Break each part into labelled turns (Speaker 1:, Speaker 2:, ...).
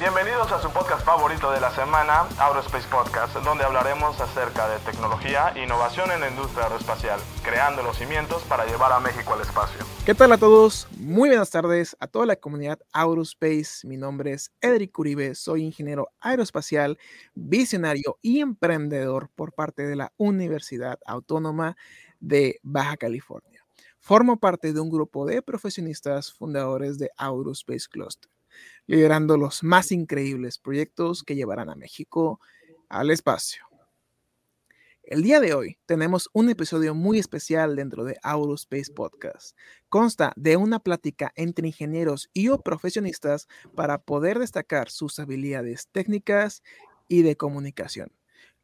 Speaker 1: Bienvenidos a su podcast favorito de la semana, Aerospace Podcast, donde hablaremos acerca de tecnología e innovación en la industria aeroespacial, creando los cimientos para llevar a México al espacio.
Speaker 2: ¿Qué tal a todos? Muy buenas tardes a toda la comunidad Aerospace. Mi nombre es Edric Uribe, soy ingeniero aeroespacial, visionario y emprendedor por parte de la Universidad Autónoma de Baja California. Formo parte de un grupo de profesionistas fundadores de Aerospace Cluster liderando los más increíbles proyectos que llevarán a México al espacio. El día de hoy tenemos un episodio muy especial dentro de Aerospace Podcast. Consta de una plática entre ingenieros y o profesionistas para poder destacar sus habilidades técnicas y de comunicación,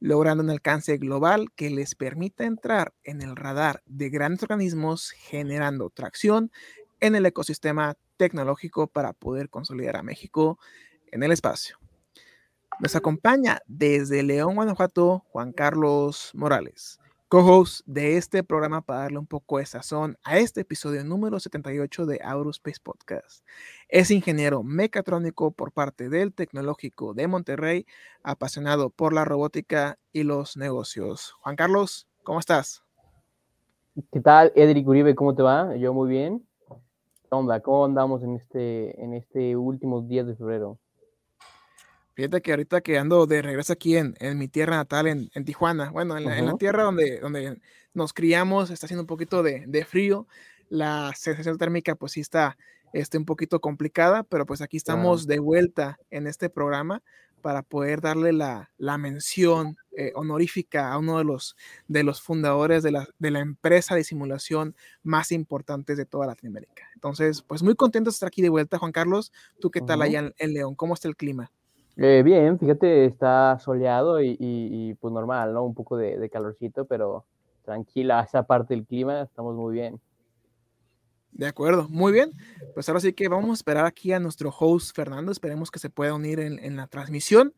Speaker 2: logrando un alcance global que les permita entrar en el radar de grandes organismos generando tracción en el ecosistema tecnológico para poder consolidar a México en el espacio. Nos acompaña desde León, Guanajuato, Juan Carlos Morales, co-host de este programa para darle un poco de sazón a este episodio número 78 de Aerospace Podcast. Es ingeniero mecatrónico por parte del Tecnológico de Monterrey, apasionado por la robótica y los negocios. Juan Carlos, ¿cómo estás?
Speaker 3: ¿Qué tal, Edric Uribe? ¿Cómo te va? Yo muy bien. Onda? ¿Cómo andamos en este, en este últimos días de febrero?
Speaker 2: Fíjate que ahorita que ando de regreso aquí en, en mi tierra natal, en, en Tijuana, bueno, en la, en la, tierra donde, donde nos criamos, está haciendo un poquito de, de, frío, la sensación térmica pues sí está este, un poquito complicada, pero pues aquí estamos de vuelta en este programa para poder darle la, la mención eh, honorífica a uno de los, de los fundadores de la, de la, empresa de simulación más importantes de toda Latinoamérica. Entonces, pues muy contento de estar aquí de vuelta, Juan Carlos. ¿Tú qué tal uh -huh. allá en, en, León? ¿Cómo está el clima?
Speaker 3: Eh, bien, fíjate, está soleado y, y, y, pues normal, ¿no? Un poco de, de calorcito, pero tranquila esa parte del clima, estamos muy bien.
Speaker 2: De acuerdo, muy bien. Pues ahora sí que vamos a esperar aquí a nuestro host Fernando. Esperemos que se pueda unir en, la transmisión.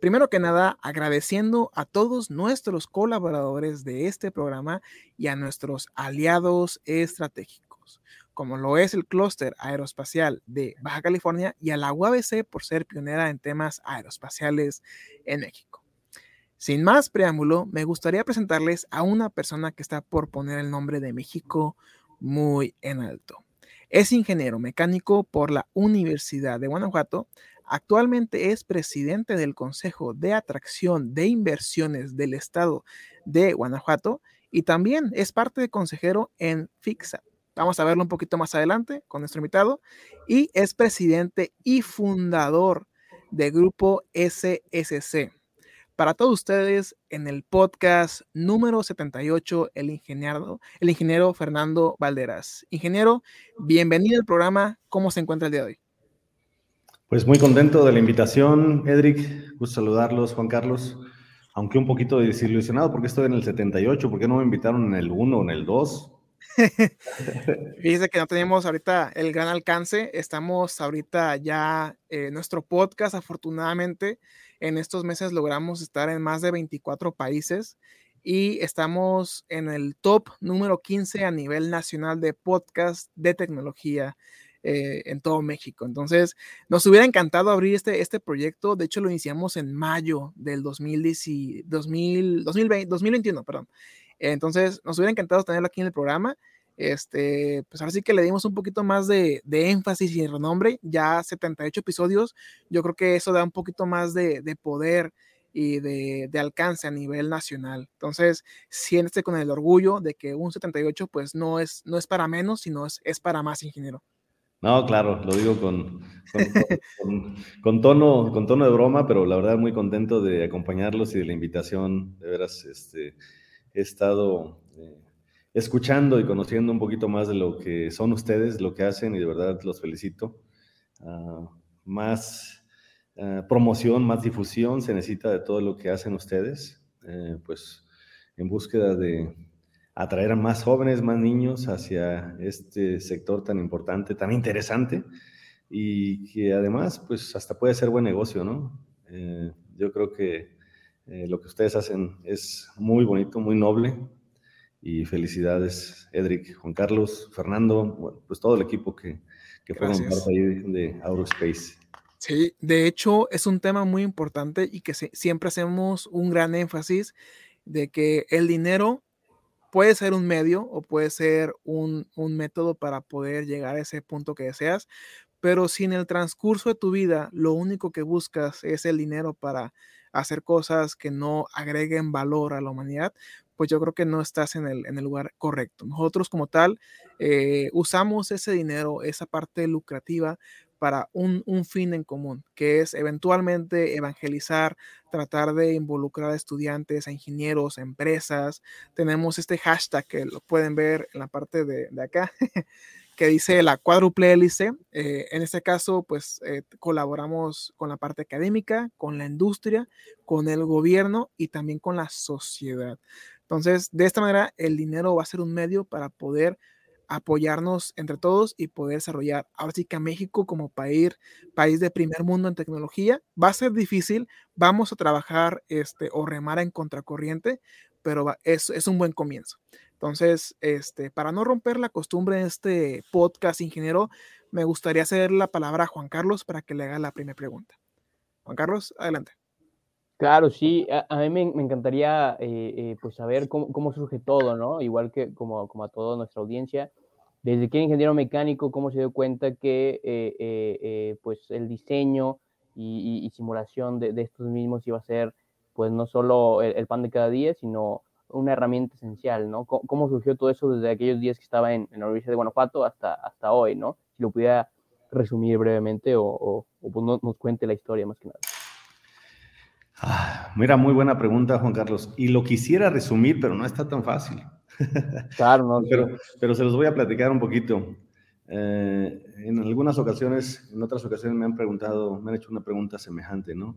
Speaker 2: Primero que nada, agradeciendo a todos nuestros colaboradores de este programa y a nuestros aliados estratégicos, como lo es el clúster aeroespacial de Baja California y a la UABC por ser pionera en temas aeroespaciales en México. Sin más preámbulo, me gustaría presentarles a una persona que está por poner el nombre de México muy en alto. Es ingeniero mecánico por la Universidad de Guanajuato. Actualmente es presidente del Consejo de Atracción de Inversiones del Estado de Guanajuato y también es parte de consejero en FIXA. Vamos a verlo un poquito más adelante con nuestro invitado. Y es presidente y fundador de Grupo SSC. Para todos ustedes, en el podcast número 78, el ingeniero, el ingeniero Fernando Valderas. Ingeniero, bienvenido al programa. ¿Cómo se encuentra el día de hoy?
Speaker 4: Pues muy contento de la invitación, Edric. Gusto saludarlos, Juan Carlos. Aunque un poquito desilusionado porque estoy en el 78, ¿por qué no me invitaron en el 1 o en el 2?
Speaker 2: Fíjese que no tenemos ahorita el gran alcance. Estamos ahorita ya en eh, nuestro podcast, afortunadamente en estos meses logramos estar en más de 24 países y estamos en el top número 15 a nivel nacional de podcast de tecnología eh, en todo México. Entonces, nos hubiera encantado abrir este, este proyecto. De hecho, lo iniciamos en mayo del 2010, 2000, 2020, 2021. Perdón. Entonces, nos hubiera encantado tenerlo aquí en el programa. Este, pues ahora sí que le dimos un poquito más de, de, énfasis y renombre, ya 78 episodios, yo creo que eso da un poquito más de, de poder y de, de, alcance a nivel nacional. Entonces, siéntese con el orgullo de que un 78 pues no es, no es para menos, sino es, es para más, ingeniero.
Speaker 4: No, claro, lo digo con, con, tono, con tono de broma, pero la verdad muy contento de acompañarlos y de la invitación. De veras, este, he estado... Escuchando y conociendo un poquito más de lo que son ustedes, lo que hacen, y de verdad los felicito. Uh, más uh, promoción, más difusión se necesita de todo lo que hacen ustedes, eh, pues en búsqueda de atraer a más jóvenes, más niños hacia este sector tan importante, tan interesante, y que además, pues hasta puede ser buen negocio, ¿no? Eh, yo creo que eh, lo que ustedes hacen es muy bonito, muy noble, y felicidades, Edric, Juan Carlos, Fernando, bueno, pues todo el equipo que, que fueron parte ahí de Aerospace.
Speaker 2: Sí, de hecho es un tema muy importante y que siempre hacemos un gran énfasis de que el dinero puede ser un medio o puede ser un, un método para poder llegar a ese punto que deseas, pero si en el transcurso de tu vida lo único que buscas es el dinero para hacer cosas que no agreguen valor a la humanidad, pues yo creo que no estás en el, en el lugar correcto. Nosotros como tal eh, usamos ese dinero, esa parte lucrativa para un, un, fin en común, que es eventualmente evangelizar, tratar de involucrar a estudiantes, a ingenieros, a empresas. Tenemos este hashtag que lo pueden ver en la parte de, de acá, que dice la cuádruple hélice. Eh, en este caso, pues eh, colaboramos con la parte académica, con la industria, con el gobierno y también con la sociedad. Entonces, de esta manera, el dinero va a ser un medio para poder apoyarnos entre todos y poder desarrollar. Ahora sí que México como país, país de primer mundo en tecnología, va a ser difícil, vamos a trabajar este, o remar en contracorriente, pero es, es un buen comienzo. Entonces, este, para no romper la costumbre de este podcast, ingeniero, me gustaría hacer la palabra a Juan Carlos para que le haga la primera pregunta. Juan Carlos, adelante.
Speaker 3: Claro, sí, a, mí me, encantaría eh, eh, pues saber cómo, surge todo, ¿no? Igual que como, a toda nuestra audiencia, desde que ingeniero mecánico, cómo se dio cuenta que eh, pues el diseño y, simulación de, estos mismos iba a ser pues no solo el pan de cada día, sino una herramienta esencial, ¿no? ¿Cómo, surgió todo eso desde aquellos días que estaba en, la Universidad de Guanajuato hasta, hasta hoy, ¿no? Si lo pudiera resumir brevemente o, o, pues nos cuente la historia más que nada.
Speaker 4: Ah, mira, muy buena pregunta, Juan Carlos. Y lo quisiera resumir, pero no está tan fácil.
Speaker 3: Claro, no.
Speaker 4: pero, pero se los voy a platicar un poquito. Eh, en algunas ocasiones, en otras ocasiones me han preguntado, me han hecho una pregunta semejante, ¿no?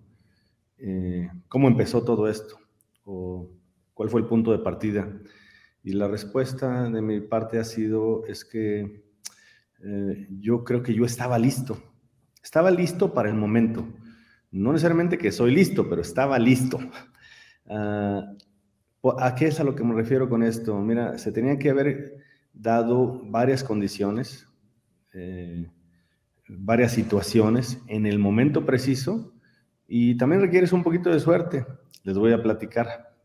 Speaker 4: Eh, ¿Cómo empezó todo esto? O ¿Cuál fue el punto de partida? Y la respuesta de mi parte ha sido, es que eh, yo creo que yo estaba listo. Estaba listo para el momento. No necesariamente que soy listo, pero estaba listo. Ah, ¿A qué es a lo que me refiero con esto? Mira, se tenían que haber dado varias condiciones, eh, varias situaciones en el momento preciso y también requieres un poquito de suerte. Les voy a platicar.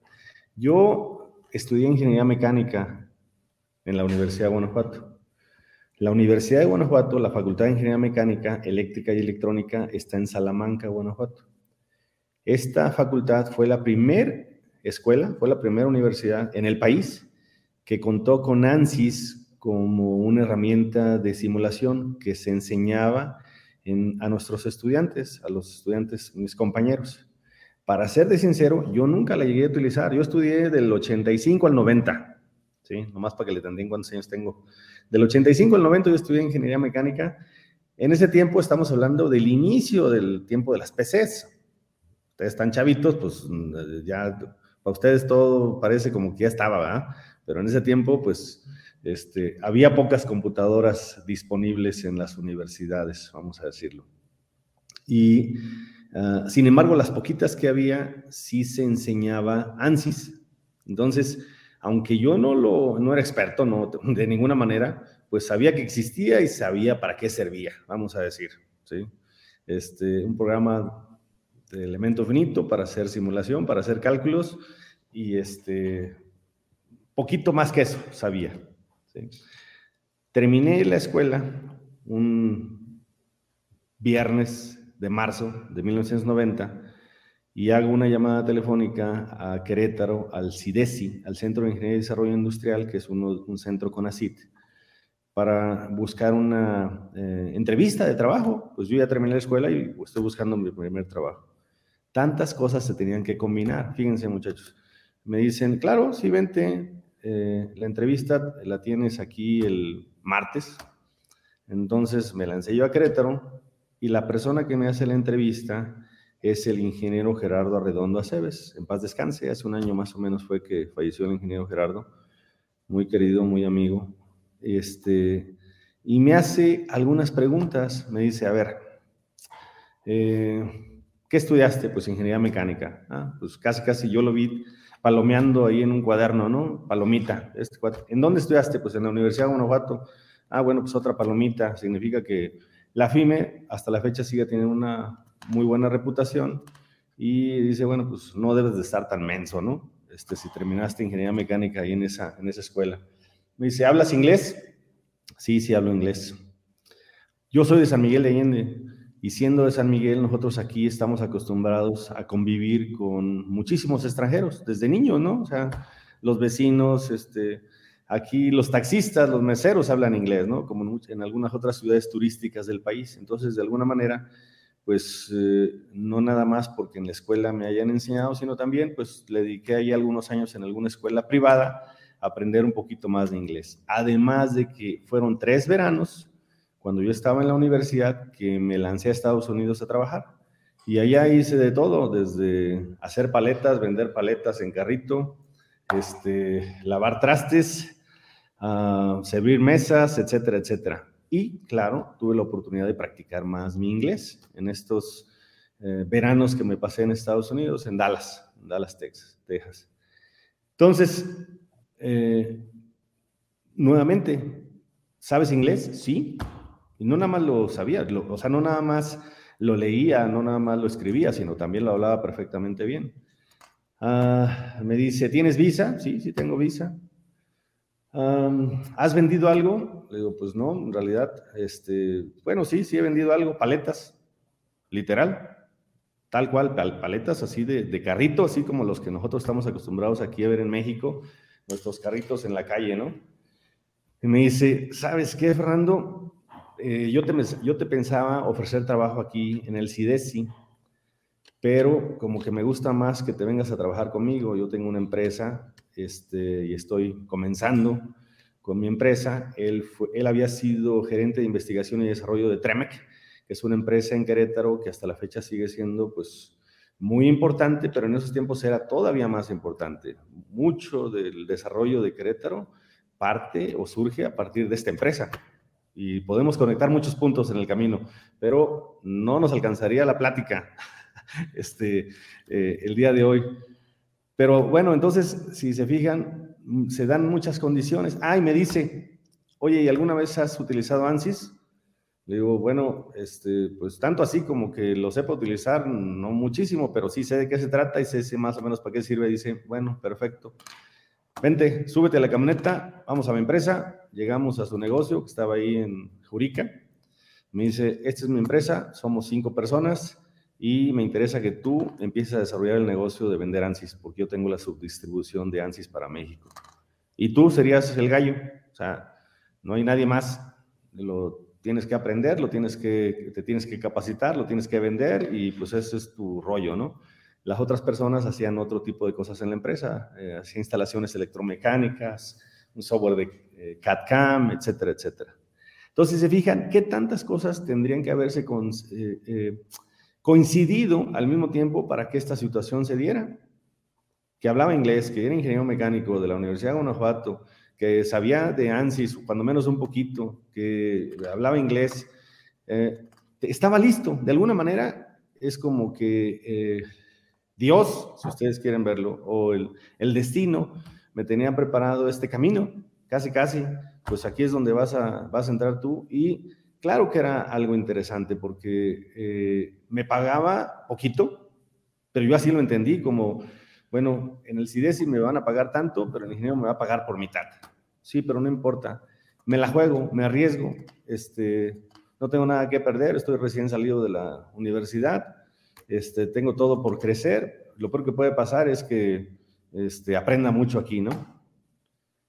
Speaker 4: Yo estudié ingeniería mecánica en la Universidad de Guanajuato. La Universidad de Guanajuato, la Facultad de Ingeniería Mecánica, Eléctrica y Electrónica está en Salamanca, Guanajuato. Esta facultad fue la primera escuela, fue la primera universidad en el país que contó con ANSYS como una herramienta de simulación que se enseñaba a nuestros estudiantes, a los estudiantes, mis compañeros. Para ser de sincero, yo nunca la llegué a utilizar. Yo estudié del 85 al 90, ¿sí? Nomás para que le tendeen cuántos años tengo. Del 85 al 90 yo estudié ingeniería mecánica. En ese tiempo estamos hablando del inicio del tiempo de las PCs. Ustedes están chavitos, pues ya para ustedes todo parece como que ya estaba, ¿verdad? Pero en ese tiempo, pues, este, había pocas computadoras disponibles en las universidades, vamos a decirlo. Y Ah, sin embargo, las poquitas que había, sí se enseñaba ANSYS. Entonces, aunque yo no, lo, no era experto no, de ninguna manera, pues sabía que existía y sabía para qué servía, vamos a decir. ¿sí? Este, un programa de elemento finito para hacer simulación, para hacer cálculos y este, poquito más que eso sabía. Terminé la escuela un viernes de marzo de 1990 y hago una llamada telefónica a Querétaro, al CIDESI, al Centro de Ingeniería y Desarrollo Industrial, que es un centro con ACIT, para buscar una eh, entrevista de trabajo. Pues yo ya terminé la escuela y estoy buscando mi primer trabajo. Tantas cosas se tenían que combinar, fíjense muchachos. Me dicen, claro, sí, vente, eh, la entrevista la tienes aquí el martes. Entonces me lancé yo a Querétaro, y la persona que me hace la entrevista es el ingeniero Gerardo Arredondo Aceves. En paz descanse, hace un año más o menos fue que falleció el ingeniero Gerardo, muy querido, muy amigo. Este, y me hace algunas preguntas, me dice, a ver, eh, ¿qué estudiaste? Pues ingeniería mecánica. Ah, pues casi, casi yo lo vi palomeando ahí en un cuaderno, ¿no? Palomita. Este ¿En dónde estudiaste? Pues en la Universidad de Guanajuato. Ah, bueno, pues otra palomita. Significa que La FIME hasta la fecha sigue teniendo una muy buena reputación y dice, bueno, pues no debes de estar tan menso, ¿no? Este, si terminaste ingeniería mecánica ahí en esa, en esa escuela. Me dice, ¿hablas inglés? Sí, sí hablo inglés. Yo soy de San Miguel de Allende y siendo de San Miguel, nosotros aquí estamos acostumbrados a convivir con muchísimos extranjeros, desde niños, ¿no? O sea, los vecinos, este, aquí los taxistas, los meseros hablan inglés, ¿no? Como en algunas otras ciudades turísticas del país. Entonces, de alguna manera, pues eh, no nada más porque en la escuela me hayan enseñado, sino también, pues le dediqué ahí algunos años en alguna escuela privada a aprender un poquito más de inglés. Además de que fueron tres veranos cuando yo estaba en la universidad que me lancé a Estados Unidos a trabajar. Y allá hice de todo, desde hacer paletas, vender paletas en carrito, este, lavar trastes, uh, servir mesas, etcétera, etcétera. Y claro, tuve la oportunidad de practicar más mi inglés en estos eh, veranos que me pasé en Estados Unidos, en Dallas, en Dallas, Texas. Texas. Entonces, eh, nuevamente, ¿sabes inglés? Sí, y no nada más lo sabía, o sea, no nada más lo leía, no nada más lo escribía, sino también lo hablaba perfectamente bien. Ah, me dice, ¿tienes visa? Sí, sí tengo visa. ¿Has vendido algo? Le digo, pues no, en realidad, este, bueno, sí, sí he vendido algo, paletas, literal, tal cual, paletas así de, carrito, así como los que nosotros estamos acostumbrados aquí a ver en México, nuestros carritos en la calle, ¿no? Y me dice, ¿sabes qué, Fernando? Eh, yo, te, yo te pensaba ofrecer trabajo aquí en el CIDESI, pero como que me gusta más que te vengas a trabajar conmigo. Yo tengo una empresa este, y estoy comenzando con mi empresa. Él, él había sido gerente de investigación y desarrollo de Tremec, que es una empresa en Querétaro que hasta la fecha sigue siendo pues muy importante, pero en esos tiempos era todavía más importante. Mucho del desarrollo de Querétaro parte o surge a partir de esta empresa y podemos conectar muchos puntos en el camino, pero no nos alcanzaría la plática este, eh, el día de hoy. Pero bueno, entonces, si se fijan, se dan muchas condiciones. Ah, y me dice, oye, ¿y alguna vez has utilizado ANSYS? Le digo, bueno, este, pues tanto así como que lo sepa utilizar, no muchísimo, pero sí sé de qué se trata y sé más o menos para qué sirve. Dice, bueno, perfecto vente, súbete a la camioneta, vamos a mi empresa, llegamos a su negocio que estaba ahí en Jurica, me dice, esta es mi empresa, somos cinco personas y me interesa que tú empieces a desarrollar el negocio de vender ANSYS, porque yo tengo la subdistribución de ANSYS para México. Y tú serías el gallo, o sea, no hay nadie más, lo tienes que aprender, lo tienes que, te tienes que capacitar, lo tienes que vender y pues ese es tu rollo, ¿no? Las otras personas hacían otro tipo de cosas en la empresa, eh, hacían instalaciones electromecánicas, un software de eh, CAD-CAM, etcétera, etcétera. Entonces, se fijan, ¿qué tantas cosas tendrían que haberse eh, coincidido al mismo tiempo para que esta situación se diera? Que hablaba inglés, que era ingeniero mecánico de la Universidad de Guanajuato, que sabía de ANSYS, cuando menos un poquito, que hablaba inglés, estaba listo. De alguna manera, es como que Dios, si ustedes quieren verlo, o el, destino, me tenía preparado este camino, casi, casi, pues aquí es donde vas a, vas a entrar tú. Y claro que era algo interesante porque eh, me pagaba poquito, pero yo así lo entendí como, bueno, en el CIDESI me van a pagar tanto, pero el ingeniero me va a pagar por mitad. Sí, pero no importa. Me la juego, me arriesgo, este, no tengo nada que perder, estoy recién salido de la universidad este, tengo todo por crecer. Lo peor que puede pasar es que este, aprenda mucho aquí, ¿no?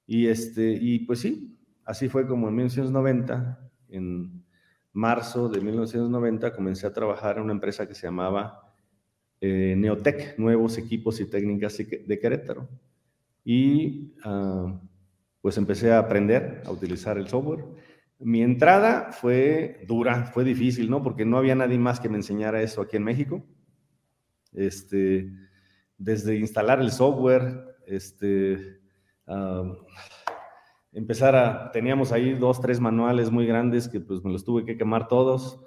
Speaker 4: Y, este, y pues sí, así fue como en 1990, en marzo de 1990, comencé a trabajar en una empresa que se llamaba eh, Neotec, Nuevos Equipos y Técnicas de Querétaro. Y ah, pues empecé a aprender a utilizar el software. Mi entrada fue dura, fue difícil, ¿no? Porque no había nadie más que me enseñara eso aquí en México. Este, desde instalar el software, este, empezar a, teníamos ahí dos, tres manuales muy grandes que pues me los tuve que quemar todos.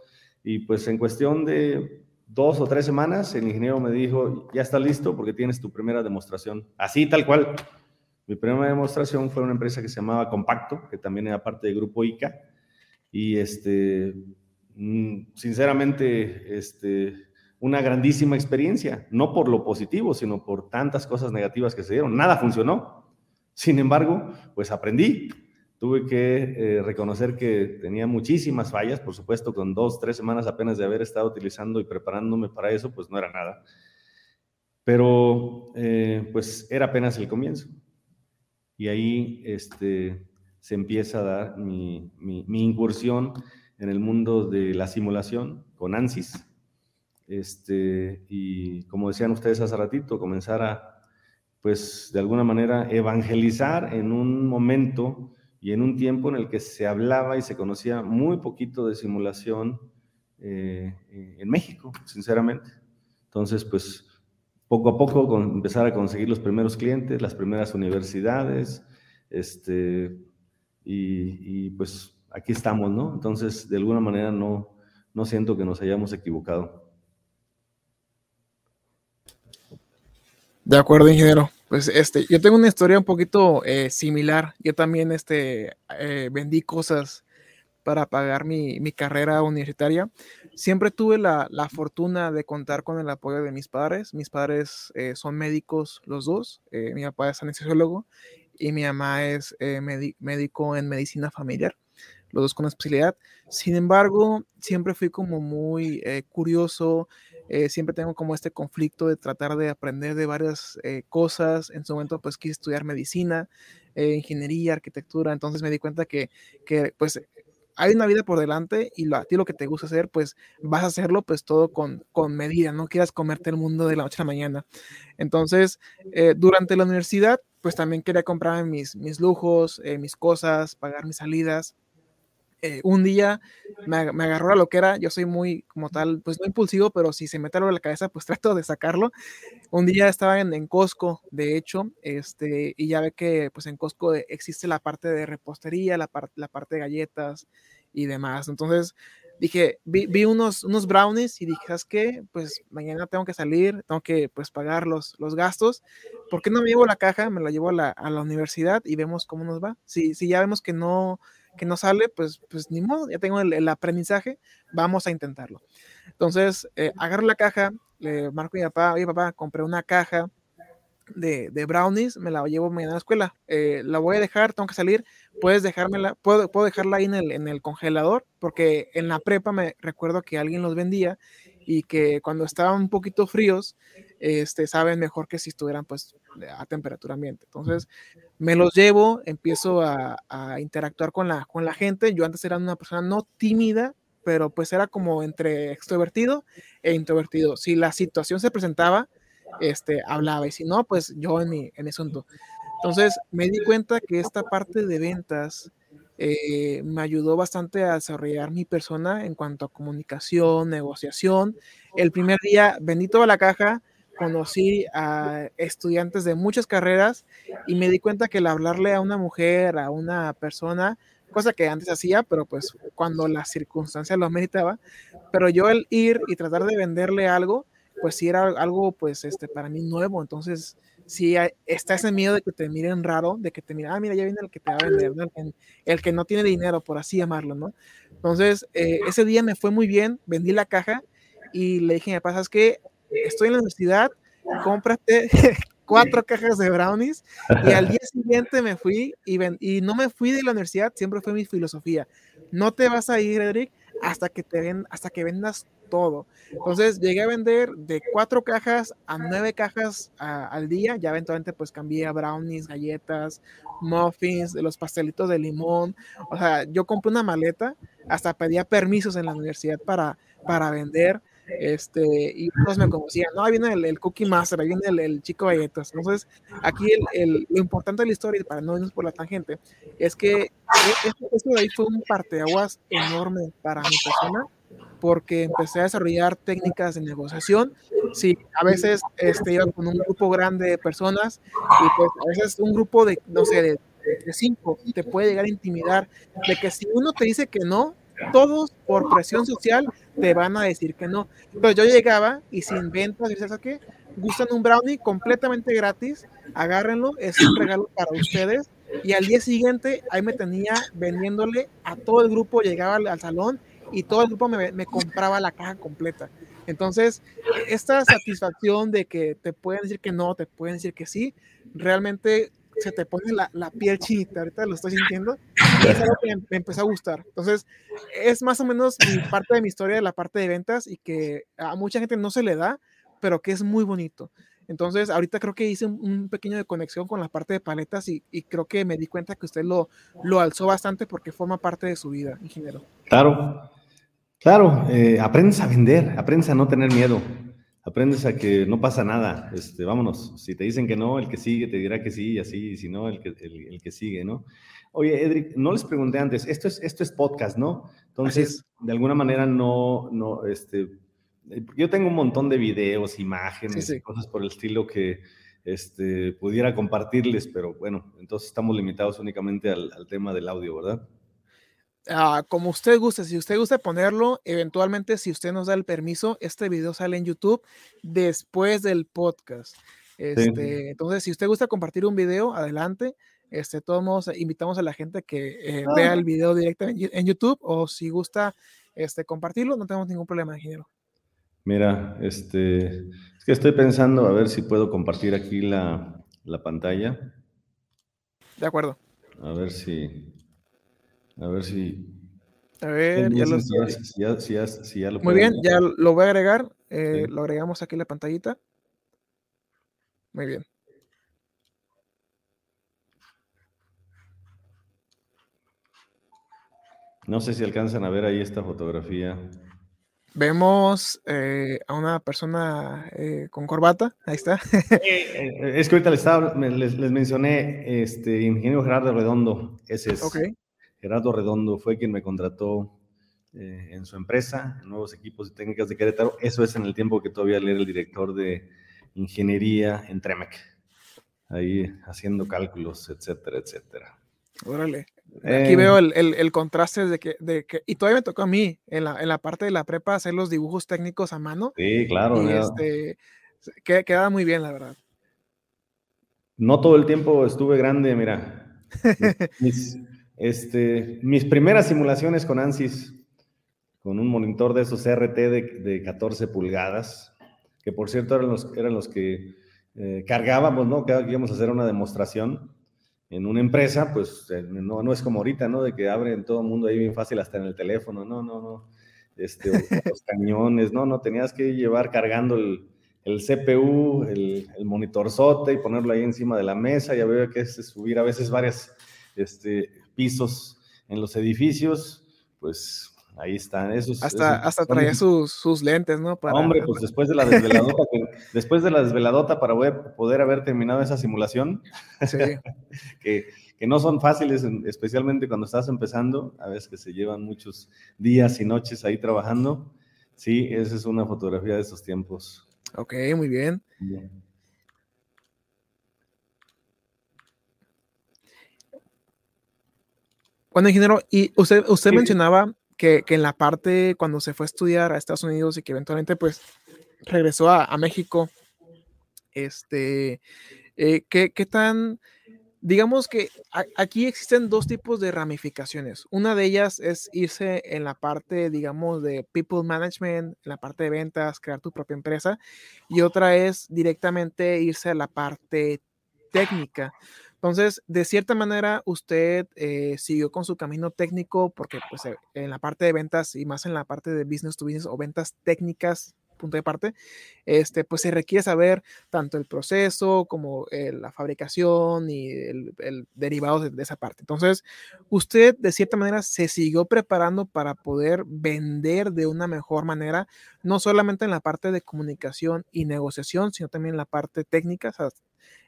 Speaker 4: Y pues en cuestión de dos o tres semanas, el ingeniero me dijo, ya está listo porque tienes tu primera demostración. Así, tal cual. Mi primera demostración fue una empresa que se llamaba Compacto, que también era parte del grupo ICA, y este, mm, sinceramente, este, una grandísima experiencia, no por lo positivo, sino por tantas cosas negativas que se dieron. Nada funcionó. Sin embargo, pues aprendí. Tuve que eh, reconocer que tenía muchísimas fallas, por supuesto, con dos, tres semanas apenas de haber estado utilizando y preparándome para eso, pues no era nada. Pero eh, pues era apenas el comienzo. Y ahí este, se empieza a dar mi, mi incursión en el mundo de la simulación con ANSYS este, y como decían ustedes hace ratito, comenzar a, pues, de alguna manera, evangelizar en un momento y en un tiempo en el que se hablaba y se conocía muy poquito de simulación eh, en México, sinceramente. Entonces, pues, poco a poco empezar a conseguir los primeros clientes, las primeras universidades, este, y, y, pues aquí estamos, ¿no? Entonces, de alguna manera no, no siento que nos hayamos equivocado.
Speaker 2: De acuerdo, ingeniero. Pues este, yo tengo una historia un poquito eh, similar. Yo también este, eh, vendí cosas para pagar mi, mi carrera universitaria. Siempre tuve la, la, fortuna de contar con el apoyo de mis padres. Mis padres eh, son médicos los dos. mi papá es anestesiólogo y mi mamá es médico en medicina familiar los dos con especialidad. Sin embargo, siempre fui como muy curioso, eh, siempre tengo como este conflicto de tratar de aprender de varias eh, cosas. En su momento, pues quise estudiar medicina, eh, ingeniería, arquitectura. Entonces me di cuenta que, que, pues, hay una vida por delante y lo, a ti lo que te gusta hacer, pues vas a hacerlo pues todo con, con medida, no quieras comerte el mundo de la noche a la mañana. Entonces, durante la universidad, pues también quería comprarme mis, mis lujos, mis cosas, pagar mis salidas. Eh, un día me, me, agarró la loquera, yo soy muy como tal, pues no impulsivo, pero si se mete algo en la cabeza, pues trato de sacarlo. Un día estaba en, en Costco, de hecho, este, y ya ve que pues en Costco existe la parte de repostería, la, la parte de galletas y demás. Entonces dije, vi, vi, unos, unos brownies y dije, ¿sabes qué? Pues mañana tengo que salir, tengo que pues pagar los, los gastos. ¿Por qué no me llevo la caja? Me la llevo a la, a la universidad y vemos cómo nos va. Si, si ya vemos que no que no sale, pues, pues ni modo, ya tengo el, aprendizaje, vamos a intentarlo. Entonces, eh, agarro la caja, le marco a mi papá, oye papá, compré una caja de, de brownies, me la llevo mañana a la escuela, eh, la voy a dejar, tengo que salir, puedes dejármela, puedo, puedo dejarla ahí en el, en el congelador, porque en la prepa me recuerdo que alguien los vendía y que cuando estaban un poquito fríos, este, saben mejor que si estuvieran pues a temperatura ambiente. Entonces, me los llevo, empiezo a, a, interactuar con la, con la gente. Yo antes era una persona no tímida, pero pues era como entre extrovertido e introvertido. Si la situación se presentaba, este, hablaba y si no, pues yo en mi, en mi asunto. Entonces, me di cuenta que esta parte de ventas eh, me ayudó bastante a desarrollar mi persona en cuanto a comunicación, negociación. El primer día vendí toda la caja, conocí a estudiantes de muchas carreras y me di cuenta que el hablarle a una mujer, a una persona, cosa que antes hacía, pero pues cuando la circunstancia lo meritaba, pero yo el ir y tratar de venderle algo, pues sí era algo pues este para mí nuevo, entonces sí está ese miedo de que te miren raro, de que te miren, ah, mira, ya viene el que te va a vender, el, que no tiene dinero, por así llamarlo, ¿no? Entonces, eh, ese día me fue muy bien, vendí la caja y le dije, me pasa, es que estoy en la universidad, cómprate cuatro cajas de brownies y al día siguiente me fui y, no me fui de la universidad, siempre fue mi filosofía. No te vas a ir, ven, hasta que vendas todo. Entonces llegué a vender de cuatro cajas a nueve cajas al día. Ya eventualmente pues cambié a brownies, galletas, muffins, los pastelitos de limón. O sea, yo compré una maleta, hasta pedía permisos en la universidad para, para vender. Este, y todos me conocían, no, ahí viene el, Cookie Master, ahí viene el, chico galletas. Entonces, aquí el, lo importante de la historia, para no irnos por la tangente, es que e, esto de ahí fue un parteaguas enorme para mi persona, porque empecé a desarrollar técnicas de negociación. Sí, a veces este, iba con un grupo grande de personas y pues a veces un grupo de, no sé, de, de cinco te puede llegar a intimidar de que si uno te dice que no, todos por presión social te van a decir que no. Pero yo llegaba y sin ventas, ¿sabes qué? Gustan un brownie completamente gratis, agárrenlo, es un regalo para ustedes. Y al día siguiente ahí me tenía vendiéndole a todo el grupo, llegaba al, salón y todo el grupo me, compraba la caja completa. Entonces, esta satisfacción de que te pueden decir que no, te pueden decir que sí, realmente se te pone la, la piel chinita, ahorita lo estoy sintiendo, es algo que me, empezó a gustar. Entonces, es más o menos mi parte de mi historia de la parte de ventas y que a mucha gente no se le da, pero que es muy bonito. Entonces, ahorita creo que hice un, pequeño de conexión con la parte de paletas y, y, creo que me di cuenta que usted lo, lo alzó bastante porque forma parte de su vida, ingeniero.
Speaker 4: Claro, claro, eh, aprendes a vender, aprendes a no tener miedo, aprendes a que no pasa nada, este, vámonos, si te dicen que no, el que sigue te dirá que sí y así, y si no, el que, el, que sigue, ¿no? Oye, Edric, no les pregunté antes, esto es, esto es podcast, ¿no? Entonces, de alguna manera no, no, este, yo tengo un montón de videos, imágenes cosas por el estilo que este, pudiera compartirles, pero bueno, entonces estamos limitados únicamente al, tema del audio, ¿verdad?
Speaker 2: Ah, como usted guste, si usted gusta ponerlo, eventualmente si usted nos da el permiso, este video sale en YouTube después del podcast. Este, Entonces, si usted gusta compartir un video, adelante. Este, todos modos, invitamos a la gente que eh, vea el video directamente en YouTube o si gusta este, compartirlo, no tenemos ningún problema, ingeniero.
Speaker 4: Mira, este, es que estoy pensando a ver si puedo compartir aquí la, pantalla.
Speaker 2: De acuerdo.
Speaker 4: A ver si, a ver si.
Speaker 2: A ver, ya lo,
Speaker 4: si ya, si ya, lo
Speaker 2: Muy bien, ya lo voy a agregar. Eh, lo agregamos aquí en la pantallita. Muy bien.
Speaker 4: No sé si alcanzan a ver ahí esta fotografía.
Speaker 2: Vemos eh, a una persona eh, con corbata, ahí está.
Speaker 4: Eh, es que ahorita les, estaba, les, mencioné, este, ingeniero Gerardo Redondo, ese es. Gerardo Redondo fue quien me contrató en su empresa, nuevos equipos y técnicas de Querétaro. Eso es en el tiempo que todavía era el director de ingeniería en Tremec, ahí haciendo cálculos, etcétera, etcétera.
Speaker 2: Órale. Aquí veo el, el, contraste de que, de que, y todavía me tocó a mí en la, en la parte de la prepa hacer los dibujos técnicos a mano.
Speaker 4: Sí, claro.
Speaker 2: Y este, que, queda muy bien, la verdad.
Speaker 4: No todo el tiempo estuve grande, mira. mis, este, mis primeras simulaciones con ANSYS, con un monitor de esos CRT de, de 14 pulgadas, que por cierto eran los, eran los que eh, cargábamos, ¿no? Que íbamos a hacer una demostración en una empresa, pues eh, no, no es como ahorita, ¿no? De que abren todo el mundo ahí bien fácil hasta en el teléfono, no, no, no. Este, los cañones, no, no, tenías que llevar cargando el, CPU, el, el monitorzote y ponerlo ahí encima de la mesa, ya veo que es subir a veces varios este, pisos en los edificios, pues Ahí están, esos.
Speaker 2: Hasta, hasta traía sus, sus, lentes, ¿no?
Speaker 4: Para, Hombre, pues después de la desveladota, después de la desveladota para poder, haber terminado esa simulación, que, que, no son fáciles, especialmente cuando estás empezando, a veces que se llevan muchos días y noches ahí trabajando. Sí, esa es una fotografía de esos tiempos.
Speaker 2: Ok, muy bien. Bueno, ingeniero, y usted, usted mencionaba que, en la parte cuando se fue a estudiar a Estados Unidos y que eventualmente pues regresó a, México, este, eh, ¿qué, tan, digamos que aquí existen dos tipos de ramificaciones. Una de ellas es irse en la parte, digamos, de people management, en la parte de ventas, crear tu propia empresa, y otra es directamente irse a la parte técnica. Entonces, de cierta manera, usted eh, siguió con su camino técnico porque pues, eh, en la parte de ventas y más en la parte de business to business o ventas técnicas, punto de parte, este, pues se requiere saber tanto el proceso como eh, la fabricación y el, derivado de, de, esa parte. Entonces, usted de cierta manera se siguió preparando para poder vender de una mejor manera, no solamente en la parte de comunicación y negociación, sino también en la parte técnica, o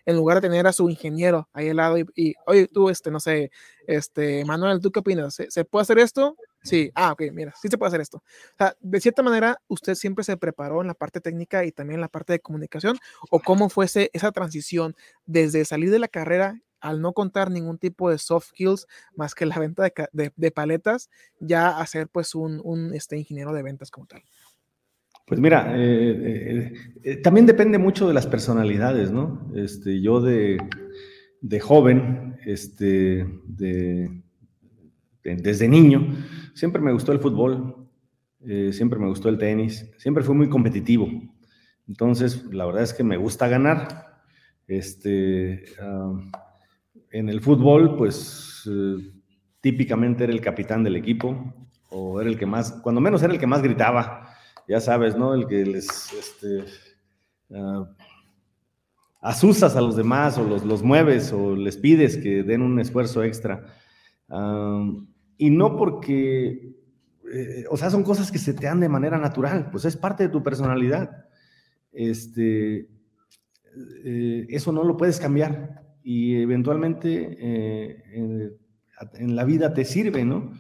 Speaker 2: en lugar de tener a su ingeniero ahí al lado y, oye, tú, este, no sé, este, Manuel, ¿tú qué opinas? ¿Se, puede hacer esto? Sí, ah, ok, mira, sí se puede hacer esto. O sea, de cierta manera, usted siempre se preparó en la parte técnica y también en la parte de comunicación, o cómo fuese esa transición desde salir de la carrera al no contar ningún tipo de soft skills más que la venta de, de, paletas, ya hacer pues un, un este, ingeniero de ventas como tal.
Speaker 4: Pues mira, eh, eh, eh, también depende mucho de las personalidades, ¿no? Este, yo de, joven, este, desde niño, siempre me gustó el fútbol. siempre me gustó el tenis, siempre fui muy competitivo. Entonces, la verdad es que me gusta ganar. Este, en el fútbol, pues típicamente era el capitán del equipo, o era el que más, cuando menos era el que más gritaba, ya sabes, ¿no? El que les este, uh, asustas a los demás, o los, los, mueves, o les pides que den un esfuerzo extra. y no porque, eh, o sea, son cosas que se te dan de manera natural, pues es parte de tu personalidad. Este, eh, eso no lo puedes cambiar y eventualmente eh, en, la vida te sirve, ¿no?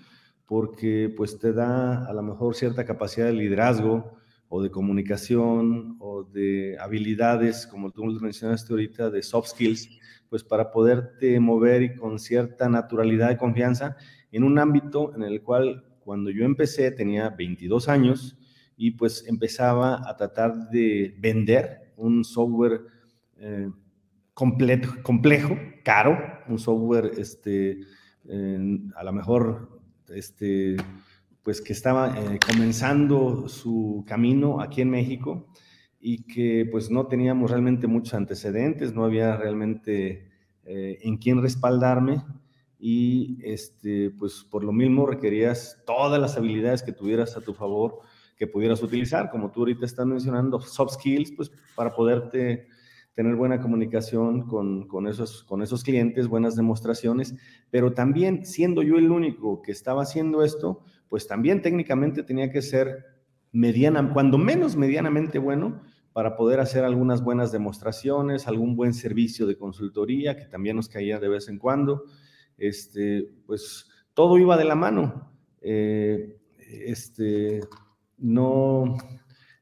Speaker 4: Porque pues te da a lo mejor cierta capacidad de liderazgo o de comunicación o de habilidades, como tú mencionaste ahorita, de soft skills, pues para poderte mover y con cierta naturalidad y confianza en un ámbito en el cual cuando yo empecé tenía 22 años y pues empezaba a tratar de vender un software eh, completo, complejo, caro, un software este, a lo mejor este, pues que estaba eh, comenzando su camino aquí en México y que pues no teníamos realmente muchos antecedentes, no había realmente eh, en quién respaldarme y este, pues por lo mismo requerías todas las habilidades que tuvieras a tu favor, que pudieras utilizar, como tú ahorita estás mencionando, soft skills, pues para poderte tener buena comunicación con, con, esos, con esos clientes, buenas demostraciones, pero también siendo yo el único que estaba haciendo esto, pues también técnicamente tenía que ser mediana, cuando menos medianamente bueno, para poder hacer algunas buenas demostraciones, algún buen servicio de consultoría que también nos caía de vez en cuando. Este, pues todo iba de la mano. Eh, este, no,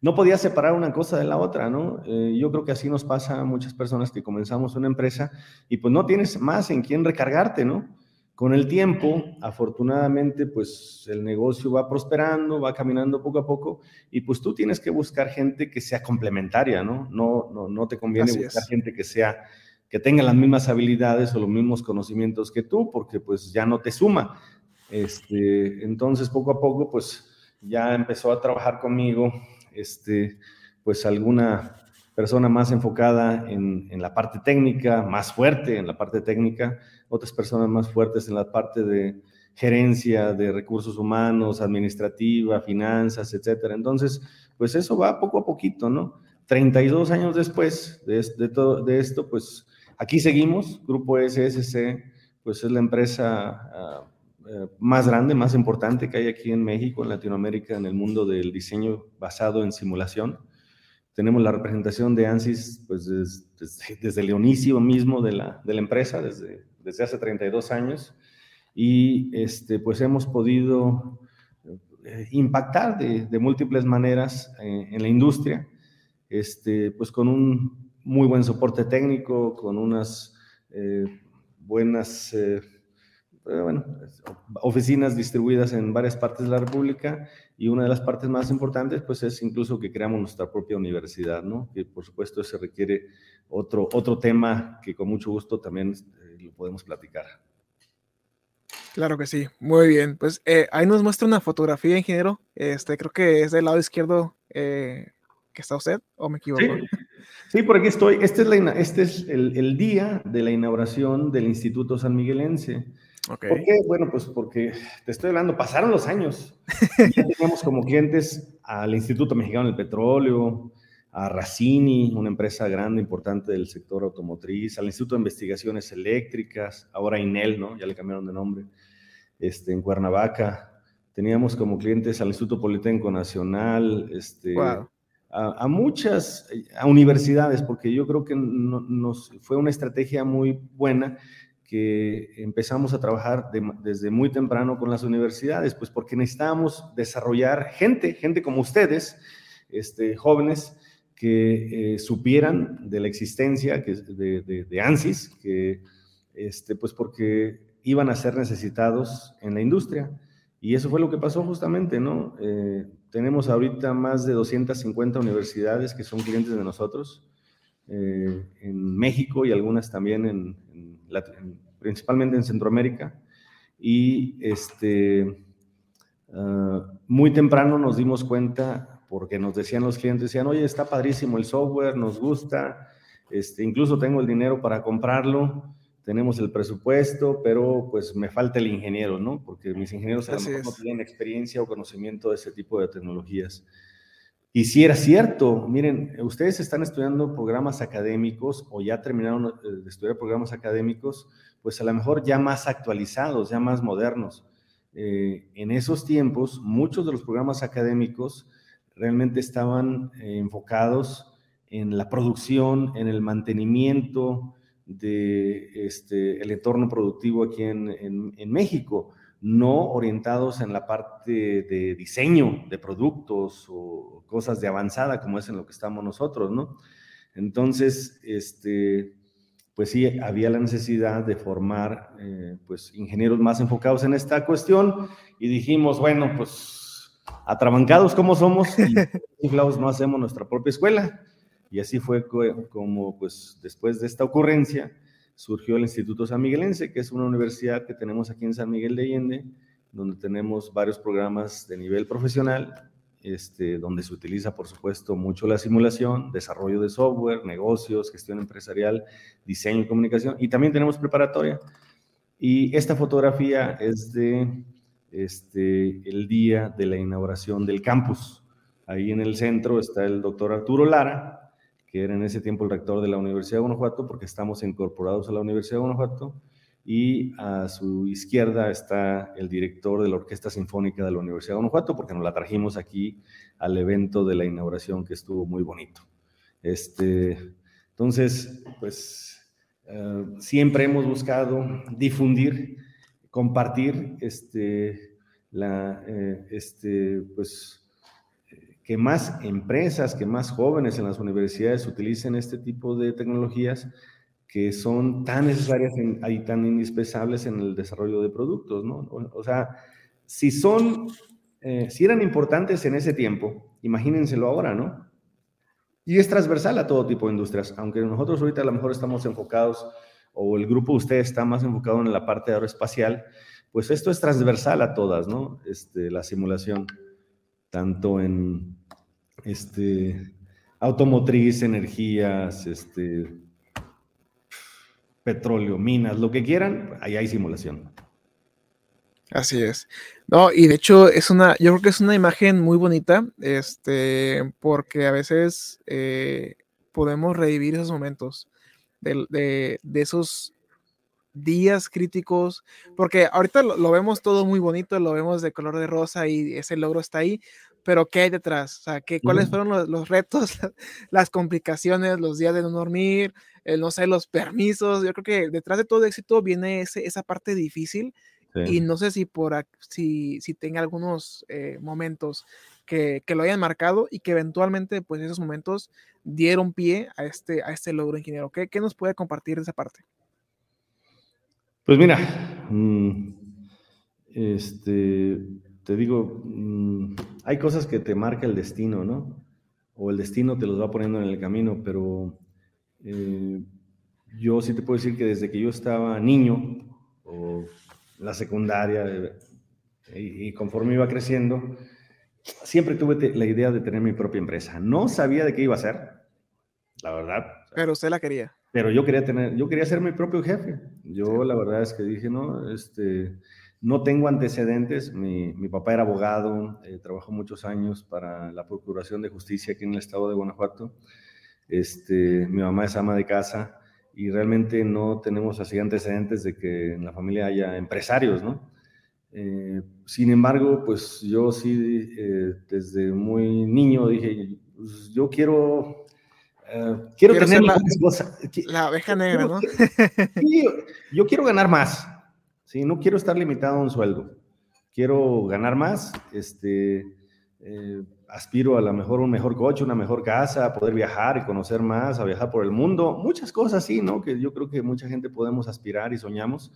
Speaker 4: no podía separar una cosa de la otra, ¿no? Eh, yo creo que así nos pasa a muchas personas que comenzamos una empresa y pues no tienes más en quién recargarte, ¿no? Con el tiempo, afortunadamente, pues el negocio va prosperando, va caminando poco a poco y pues tú tienes que buscar gente que sea complementaria, ¿no? No, no, no te conviene buscar gente que sea que tenga las mismas habilidades o los mismos conocimientos que tú, porque pues ya no te suma. Este, entonces, poco a poco, pues ya empezó a trabajar conmigo este, pues alguna persona más enfocada en, la parte técnica, más fuerte en la parte técnica, otras personas más fuertes en la parte de gerencia, de recursos humanos, administrativa, finanzas, etcétera. Entonces, pues eso va poco a poquito, ¿no? 32 años después de, de, todo, de esto, pues aquí seguimos, Grupo SSC, pues es la empresa ah, eh, más grande, más importante que hay aquí en México, en Latinoamérica, en el mundo del diseño basado en simulación. Tenemos la representación de ANSYS pues, desde, el inicio mismo de la, de la empresa, desde, desde hace 32 años, y este, pues hemos podido eh, impactar de, de, múltiples maneras eh, en la industria, este, pues con un muy buen soporte técnico, con unas buenas bueno, oficinas distribuidas en varias partes de la República y una de las partes más importantes pues es incluso que creamos nuestra propia universidad, ¿no? Que por supuesto se requiere otro, otro tema que con mucho gusto también eh, lo podemos platicar.
Speaker 2: Claro que sí, muy bien. Pues eh, ahí nos muestra una fotografía, ingeniero. Este, creo que es del lado izquierdo eh, que está usted, ¿o me equivoco?
Speaker 4: Sí, por aquí estoy. Este es, la, este es el, el, día de la inauguración del Instituto San Miguelense. ¿Por qué? Bueno, pues porque te estoy hablando, pasaron los años. ya teníamos como clientes al Instituto Mexicano del Petróleo, a Racini, una empresa grande, importante del sector automotriz, al Instituto de Investigaciones Eléctricas, ahora INEL, ¿no? Ya le cambiaron de nombre, este, en Cuernavaca. Teníamos como clientes al Instituto Politécnico Nacional, este, a, muchas a universidades, porque yo creo que nos fue una estrategia muy buena que empezamos a trabajar desde muy temprano con las universidades, pues porque necesitábamos desarrollar gente, gente como ustedes, este, jóvenes, que eh, supieran de la existencia que, de, de, ANSYS, que, este, pues porque iban a ser necesitados en la industria. Y eso fue lo que pasó justamente, ¿no? Eh, tenemos ahorita más de 250 universidades que son clientes de nosotros eh, en México y algunas también en, principalmente en Centroamérica. Y este, Ah, muy temprano nos dimos cuenta, porque nos decían los clientes, decían, oye, está padrísimo el software, nos gusta, este, incluso tengo el dinero para comprarlo, tenemos el presupuesto, pero pues me falta el ingeniero, ¿no? Porque mis ingenieros a lo mejor no tienen experiencia o conocimiento de ese tipo de tecnologías. Y si era cierto, miren, ustedes están estudiando programas académicos o ya terminaron eh, de estudiar programas académicos, pues a lo mejor ya más actualizados, ya más modernos. Eh, en esos tiempos, muchos de los programas académicos realmente estaban eh, enfocados en la producción, en el mantenimiento de este, el entorno productivo aquí en, en, México, no orientados en la parte de diseño de productos o cosas de avanzada como es en lo que estamos nosotros, ¿no? Entonces, este, pues sí, había la necesidad de formar eh, pues ingenieros más enfocados en esta cuestión y dijimos, bueno, pues atrabancados como somos, y no hacemos nuestra propia escuela. Y así fue como, pues después de esta ocurrencia, surgió el Instituto San Miguelense, que es una universidad que tenemos aquí en San Miguel de Allende, donde tenemos varios programas de nivel profesional este, donde se utiliza, por supuesto, mucho la simulación, desarrollo de software, negocios, gestión empresarial, diseño y comunicación, y también tenemos preparatoria. Y esta fotografía es de este, el día de la inauguración del campus. Ahí en el centro está el doctor Arturo Lara, que era en ese tiempo el rector de la Universidad de Guanajuato, porque estamos incorporados a la Universidad de Guanajuato, y a su izquierda está el director de la Orquesta Sinfónica de la Universidad de Guanajuato, porque nos la trajimos aquí al evento de la inauguración que estuvo muy bonito. Este, entonces, pues eh, siempre hemos buscado difundir, compartir este, la, eh, este, pues, que más empresas, que más jóvenes en las universidades utilicen este tipo de tecnologías que son tan necesarias y tan indispensables en el desarrollo de productos, ¿no? O, sea, si son, eh, si eran importantes en ese tiempo, imagínenselo ahora, ¿no? Y es transversal a todo tipo de industrias, aunque nosotros ahorita a lo mejor estamos enfocados, o el grupo de ustedes está más enfocado en la parte aeroespacial, pues esto es transversal a todas, ¿no? Este, la simulación, tanto en este, automotriz, energías, este, petróleo, minas, lo que quieran, ahí hay simulación.
Speaker 2: Así es. No, y de hecho es una, yo creo que es una imagen muy bonita, este, porque a veces eh, podemos revivir esos momentos de, esos días críticos, porque ahorita lo, vemos todo muy bonito, lo vemos de color de rosa y ese logro está ahí, pero ¿qué hay detrás? O sea, ¿qué, ¿cuáles fueron los, los, retos, las complicaciones, los días de no dormir, el no sé, los permisos? Yo creo que detrás de todo éxito viene ese, esa parte difícil y no sé si, por, si, si tenga algunos eh, momentos que, que, lo hayan marcado y que eventualmente, pues esos momentos dieron pie a este, a este logro ingeniero. ¿Qué, ¿Qué nos puede compartir de esa parte?
Speaker 4: Pues mira, mm, este, te digo, mm, hay cosas que te marca el destino, ¿no? O el destino te los va poniendo en el camino, pero eh, yo sí te puedo decir que desde que yo estaba niño, o la secundaria, eh, y, conforme iba creciendo, siempre tuve la idea de tener mi propia empresa. No sabía de qué iba a ser, la verdad.
Speaker 2: Pero usted la quería.
Speaker 4: Pero yo quería tener, yo quería ser mi propio jefe. Yo la verdad es que dije, no, este, no tengo antecedentes, mi, papá era abogado, eh, trabajó muchos años para la Procuración de Justicia aquí en el estado de Guanajuato. Este, mi mamá es ama de casa y realmente no tenemos así antecedentes de que en la familia haya empresarios, ¿no? Eh, sin embargo, pues yo sí, eh, desde muy niño dije, pues yo quiero, quiero, tener
Speaker 2: la, la abeja negra, ¿no?
Speaker 4: yo quiero ganar más. Sí, no quiero estar limitado a un sueldo. Quiero ganar más, este, eh, aspiro a lo mejor un mejor coche, una mejor casa, a poder viajar y conocer más, a viajar por el mundo, muchas cosas así, ¿no? Que yo creo que mucha gente podemos aspirar y soñamos.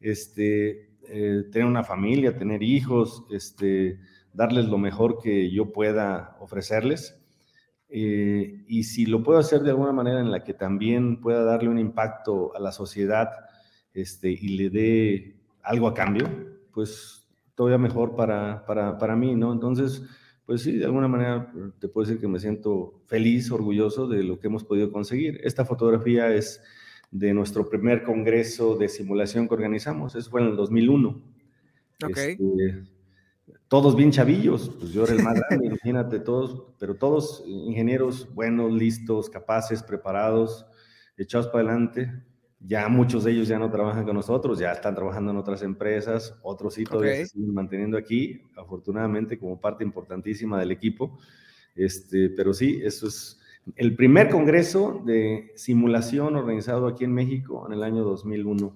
Speaker 4: Este, eh, tener una familia, tener hijos, este, darles lo mejor que yo pueda ofrecerles. Eh, y si lo puedo hacer de alguna manera en la que también pueda darle un impacto a la sociedad, este, y le dé algo a cambio, pues todavía mejor para, para, para mí, ¿no? Entonces, pues sí, de alguna manera te puedo decir que me siento feliz, orgulloso de lo que hemos podido conseguir. Esta fotografía es de nuestro primer congreso de simulación que organizamos, eso fue en el 2001.
Speaker 2: Ok.
Speaker 4: Este, todos bien chavillos, pues yo era el más grande, imagínate todos, pero todos ingenieros buenos, listos, capaces, preparados, echados para adelante. Ya muchos de ellos ya no trabajan con nosotros, ya están trabajando en otras empresas, otros sí todavía
Speaker 2: Ok.
Speaker 4: se siguen manteniendo aquí, afortunadamente como parte importantísima del equipo. Este, pero sí, eso es el primer congreso de simulación organizado aquí en México en el año 2001.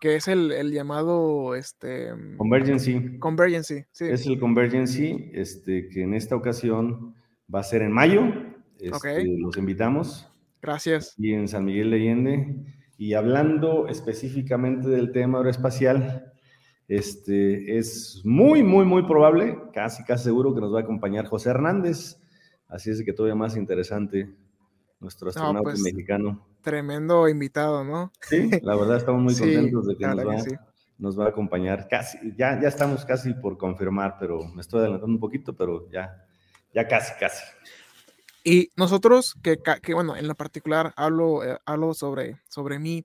Speaker 2: Que es el, el llamado este,
Speaker 4: Convergency.
Speaker 2: Convergency. Sí.
Speaker 4: Es el Convergency, este, que en esta ocasión va a ser en mayo. Este,
Speaker 2: Ok.
Speaker 4: Los invitamos
Speaker 2: Gracias.
Speaker 4: y en San Miguel de Allende. Y hablando específicamente del tema aeroespacial, este, es muy, muy, muy probable, casi, casi seguro que nos va a acompañar José Hernández. Así es que todavía más interesante nuestro astronauta
Speaker 2: pues,
Speaker 4: mexicano.
Speaker 2: Tremendo invitado, ¿no?
Speaker 4: Sí, la verdad estamos muy
Speaker 2: Sí,
Speaker 4: contentos de que,
Speaker 2: la
Speaker 4: nos
Speaker 2: verdad
Speaker 4: va,
Speaker 2: que sí.
Speaker 4: nos va a acompañar. Casi, ya, ya estamos casi por confirmar, pero me estoy adelantando un poquito, pero ya, ya casi, casi.
Speaker 2: Y nosotros, que, que, bueno, en lo particular hablo, eh, hablo sobre, sobre mí,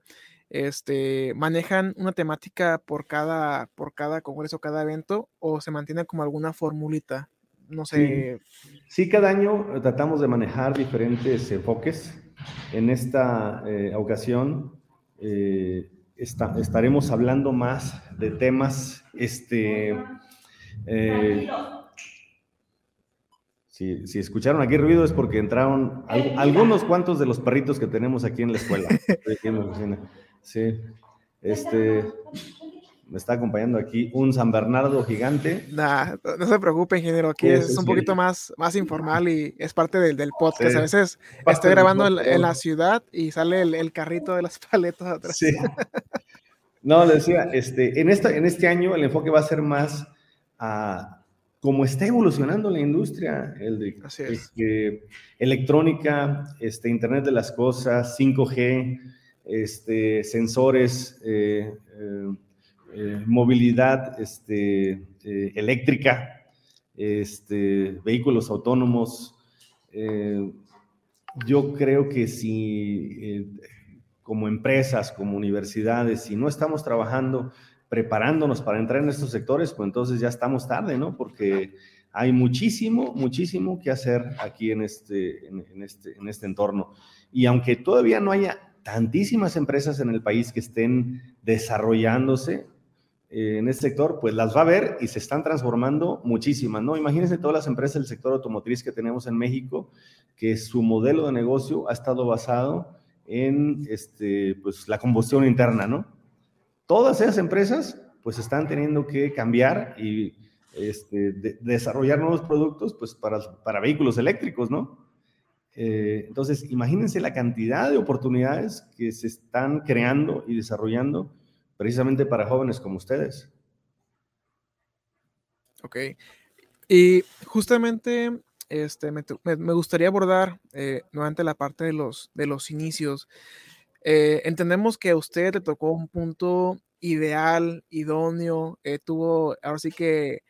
Speaker 2: este, manejan una temática por cada, por cada congreso, cada evento, o se mantiene como alguna formulita. No sé.
Speaker 4: Sí, cada año eh, tratamos de manejar diferentes enfoques. En esta eh, ocasión eh, esta- estaremos hablando más de temas, este, eh, si, si escucharon aquí ruido es porque entraron al- algunos cuantos de los perritos que tenemos aquí en la escuela. Estoy aquí en la oficina. Sí, este, me está acompañando aquí un San Bernardo gigante.
Speaker 2: Nah, no se preocupe, ingeniero. Aquí
Speaker 4: Sí,
Speaker 2: es
Speaker 4: sí,
Speaker 2: un
Speaker 4: sí.
Speaker 2: poquito más, más informal y es parte del, del podcast.
Speaker 4: Sí.
Speaker 2: A veces
Speaker 4: Parte
Speaker 2: estoy grabando en, la ciudad y sale el, el carrito de las paletas atrás.
Speaker 4: Sí. No, le decía, este, en, esta, en este año el enfoque va a ser más a cómo está evolucionando la industria, el de
Speaker 2: Así es.
Speaker 4: este, electrónica, este, Internet de las cosas, 5G, este, sensores, eh, eh, eh, movilidad este, eléctrica, este, vehículos autónomos. yo creo que si como empresas, como universidades, si no estamos trabajando, preparándonos para entrar en estos sectores, pues entonces ya estamos tarde, ¿no? Porque hay muchísimo, muchísimo que hacer aquí en este, en, este, en este entorno. Y aunque todavía no haya tantísimas empresas en el país que estén desarrollándose eh, en este sector, pues las va a ver y se están transformando muchísimas, ¿no? Imagínense todas las empresas del sector automotriz que tenemos en México, que su modelo de negocio ha estado basado en este, pues, la combustión interna, ¿no? Todas esas empresas pues están teniendo que cambiar y este, de- desarrollar nuevos productos pues, para, para vehículos eléctricos, ¿no? Eh, entonces, imagínense la cantidad de oportunidades que se están creando y desarrollando precisamente para jóvenes como ustedes.
Speaker 2: Ok. Y justamente este, me- me gustaría abordar eh, nuevamente la parte de los, de los inicios. Eh, entendemos que usted le tocó un punto ideal, idóneo, eh, tuvo, ahora sí que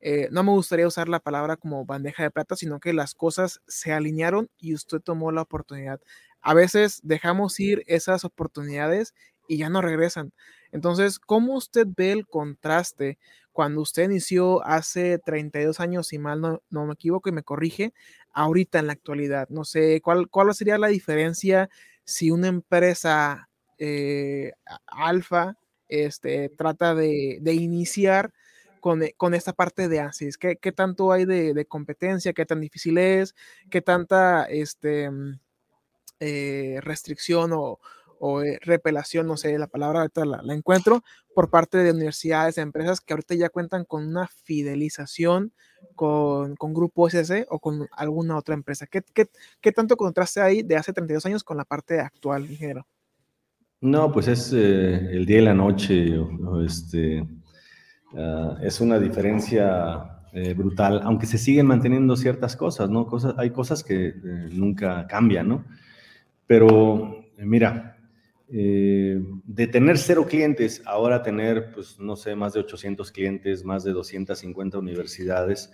Speaker 2: eh, no me gustaría usar la palabra como bandeja de plata, sino que las cosas se alinearon y usted tomó la oportunidad. A veces dejamos ir esas oportunidades y ya no regresan. Entonces, ¿cómo usted ve el contraste cuando usted inició hace 32 años, si mal no, no me equivoco y me corrige, ahorita en la actualidad? No sé, ¿cuál, cuál sería la diferencia si una empresa eh, alfa este, trata de, de iniciar con, e- con esta parte de ANSYS? ¿Qué, qué tanto hay de, de competencia? ¿Qué tan difícil es? ¿Qué tanta este, mm, eh, restricción o, o, eh, repelación, no sé, la palabra ahorita la, la encuentro, por parte de universidades, de empresas que ahorita ya cuentan con una fidelización con, con Grupo SC o con alguna otra empresa. ¿Qué, qué, qué tanto contraste hay de hace 32 años con la parte actual, ingeniero?
Speaker 4: No, pues es eh, el día y la noche, este, ah, es una diferencia eh, brutal, aunque se siguen manteniendo ciertas cosas, ¿no? Cosas, hay cosas que eh, nunca cambian, ¿no? Pero eh, mira, eh, de tener cero clientes, ahora tener, pues, no sé, más de 800 clientes, más de 250 universidades,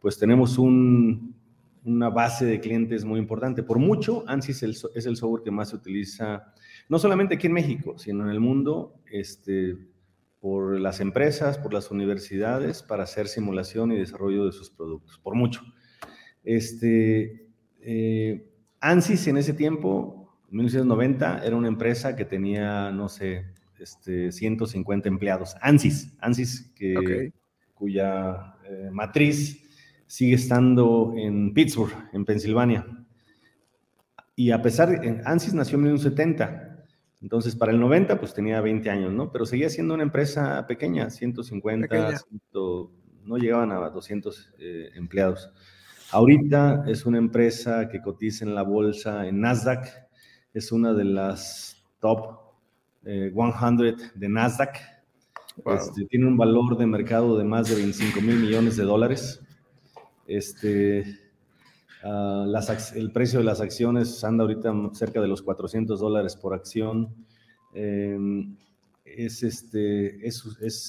Speaker 4: pues tenemos una base de clientes muy importante. Por mucho, ANSYS es el software que más se utiliza, no solamente aquí en México, sino en el mundo, este, por las empresas, por las universidades, para hacer simulación y desarrollo de sus productos, por mucho. Este, eh, ANSYS en ese tiempo 1990 era una empresa que tenía, no sé, este, 150 empleados. ANSYS, ANSYS, que, cuya eh, matriz sigue estando en Pittsburgh, en Pensilvania. Y a pesar, de, ANSYS nació en 1970, entonces para el 90 pues tenía 20 años, ¿no? Pero seguía siendo una empresa pequeña, 150, no llegaban a 200 eh, empleados. Ahorita es una empresa que cotiza en la bolsa en Nasdaq, es una de las top 100 eh, de Nasdaq. Este, tiene un valor de mercado de más de 25 mil millones de dólares. Este, ah, el precio de las acciones anda ahorita cerca de los 400 dólares por acción. Em, es, este, es,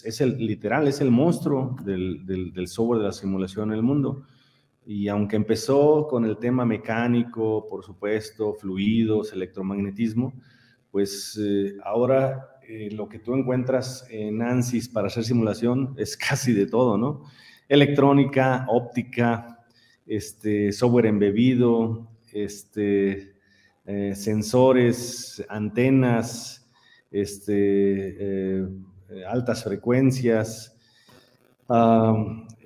Speaker 4: es, el literal, es el monstruo del, del, del software de la simulación en el mundo. Y aunque empezó con el tema mecánico, por supuesto, fluidos, electromagnetismo, pues eh, ahora eh, lo que tú encuentras en ANSYS para hacer simulación es casi de todo, ¿no? Electrónica, óptica, este, software embebido, este, eh, sensores, antenas, este, altas frecuencias.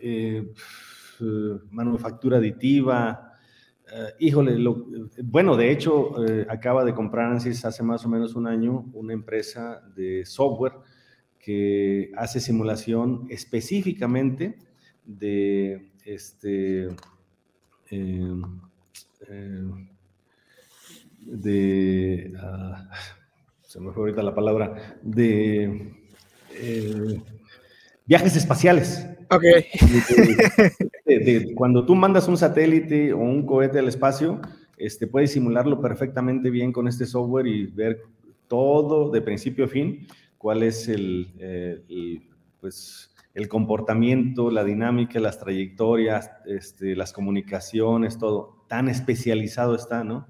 Speaker 4: Eh, manufactura aditiva. Eh, híjole, bueno, de hecho, eh, acaba de comprar hace más o menos un año una empresa de software que hace simulación específicamente de este de ah, se me fue ahorita la palabra de viajes espaciales.
Speaker 2: Ok.
Speaker 4: cuando tú mandas un satélite o un cohete al espacio, este, puedes simularlo perfectamente bien con este software y ver todo de principio a fin, cuál es el, eh, pues, el comportamiento, la dinámica, las trayectorias, este, las comunicaciones, todo. Tan especializado está, ¿no?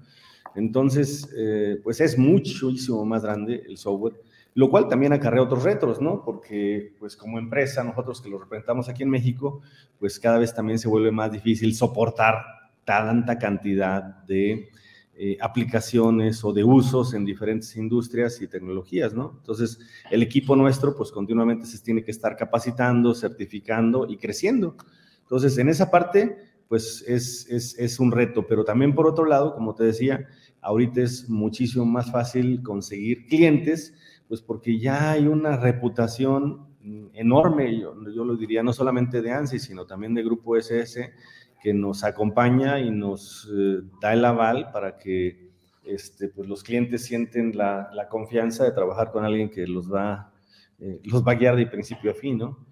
Speaker 4: Entonces, eh, pues es muchísimo más grande el software lo cual también acarrea otros retos, ¿no? Porque, pues como empresa, nosotros que lo representamos aquí en México, pues cada vez también se vuelve más difícil soportar tanta cantidad de eh, aplicaciones o de usos en diferentes industrias y tecnologías, ¿no? Entonces, el equipo nuestro, pues continuamente se tiene que estar capacitando, certificando y creciendo. Entonces, en esa parte, pues es, es, es un reto, pero también por otro lado, como te decía, ahorita es muchísimo más fácil conseguir clientes pues porque ya hay una reputación enorme, yo, lo diría, no solamente de ANSI, sino también de Grupo SS, que nos acompaña y nos eh, da el aval para que este, pues los clientes sienten la, confianza de trabajar con alguien que los va, eh, los va a guiar de principio a fin, ¿no?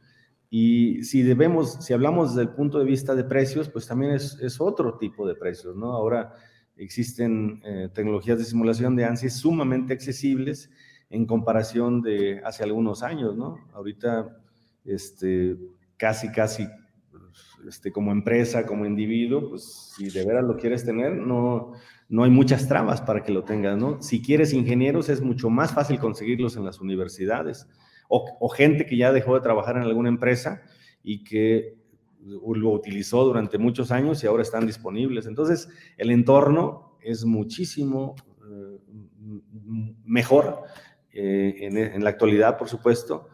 Speaker 4: Y si debemos, si hablamos desde el punto de vista de precios, pues también es, es otro tipo de precios, ¿no? Ahora existen eh, tecnologías de simulación de ANSI sumamente accesibles en comparación de hace algunos años, ¿no? Ahorita, este, casi, casi, este, como empresa, como individuo, pues si de veras lo quieres tener, no, no hay muchas trabas para que lo tengas, ¿no? Si quieres ingenieros, es mucho más fácil conseguirlos en las universidades, o, o gente que ya dejó de trabajar en alguna empresa y que lo utilizó durante muchos años y ahora están disponibles. Entonces, el entorno es muchísimo eh, mejor eh, en, la actualidad, por supuesto,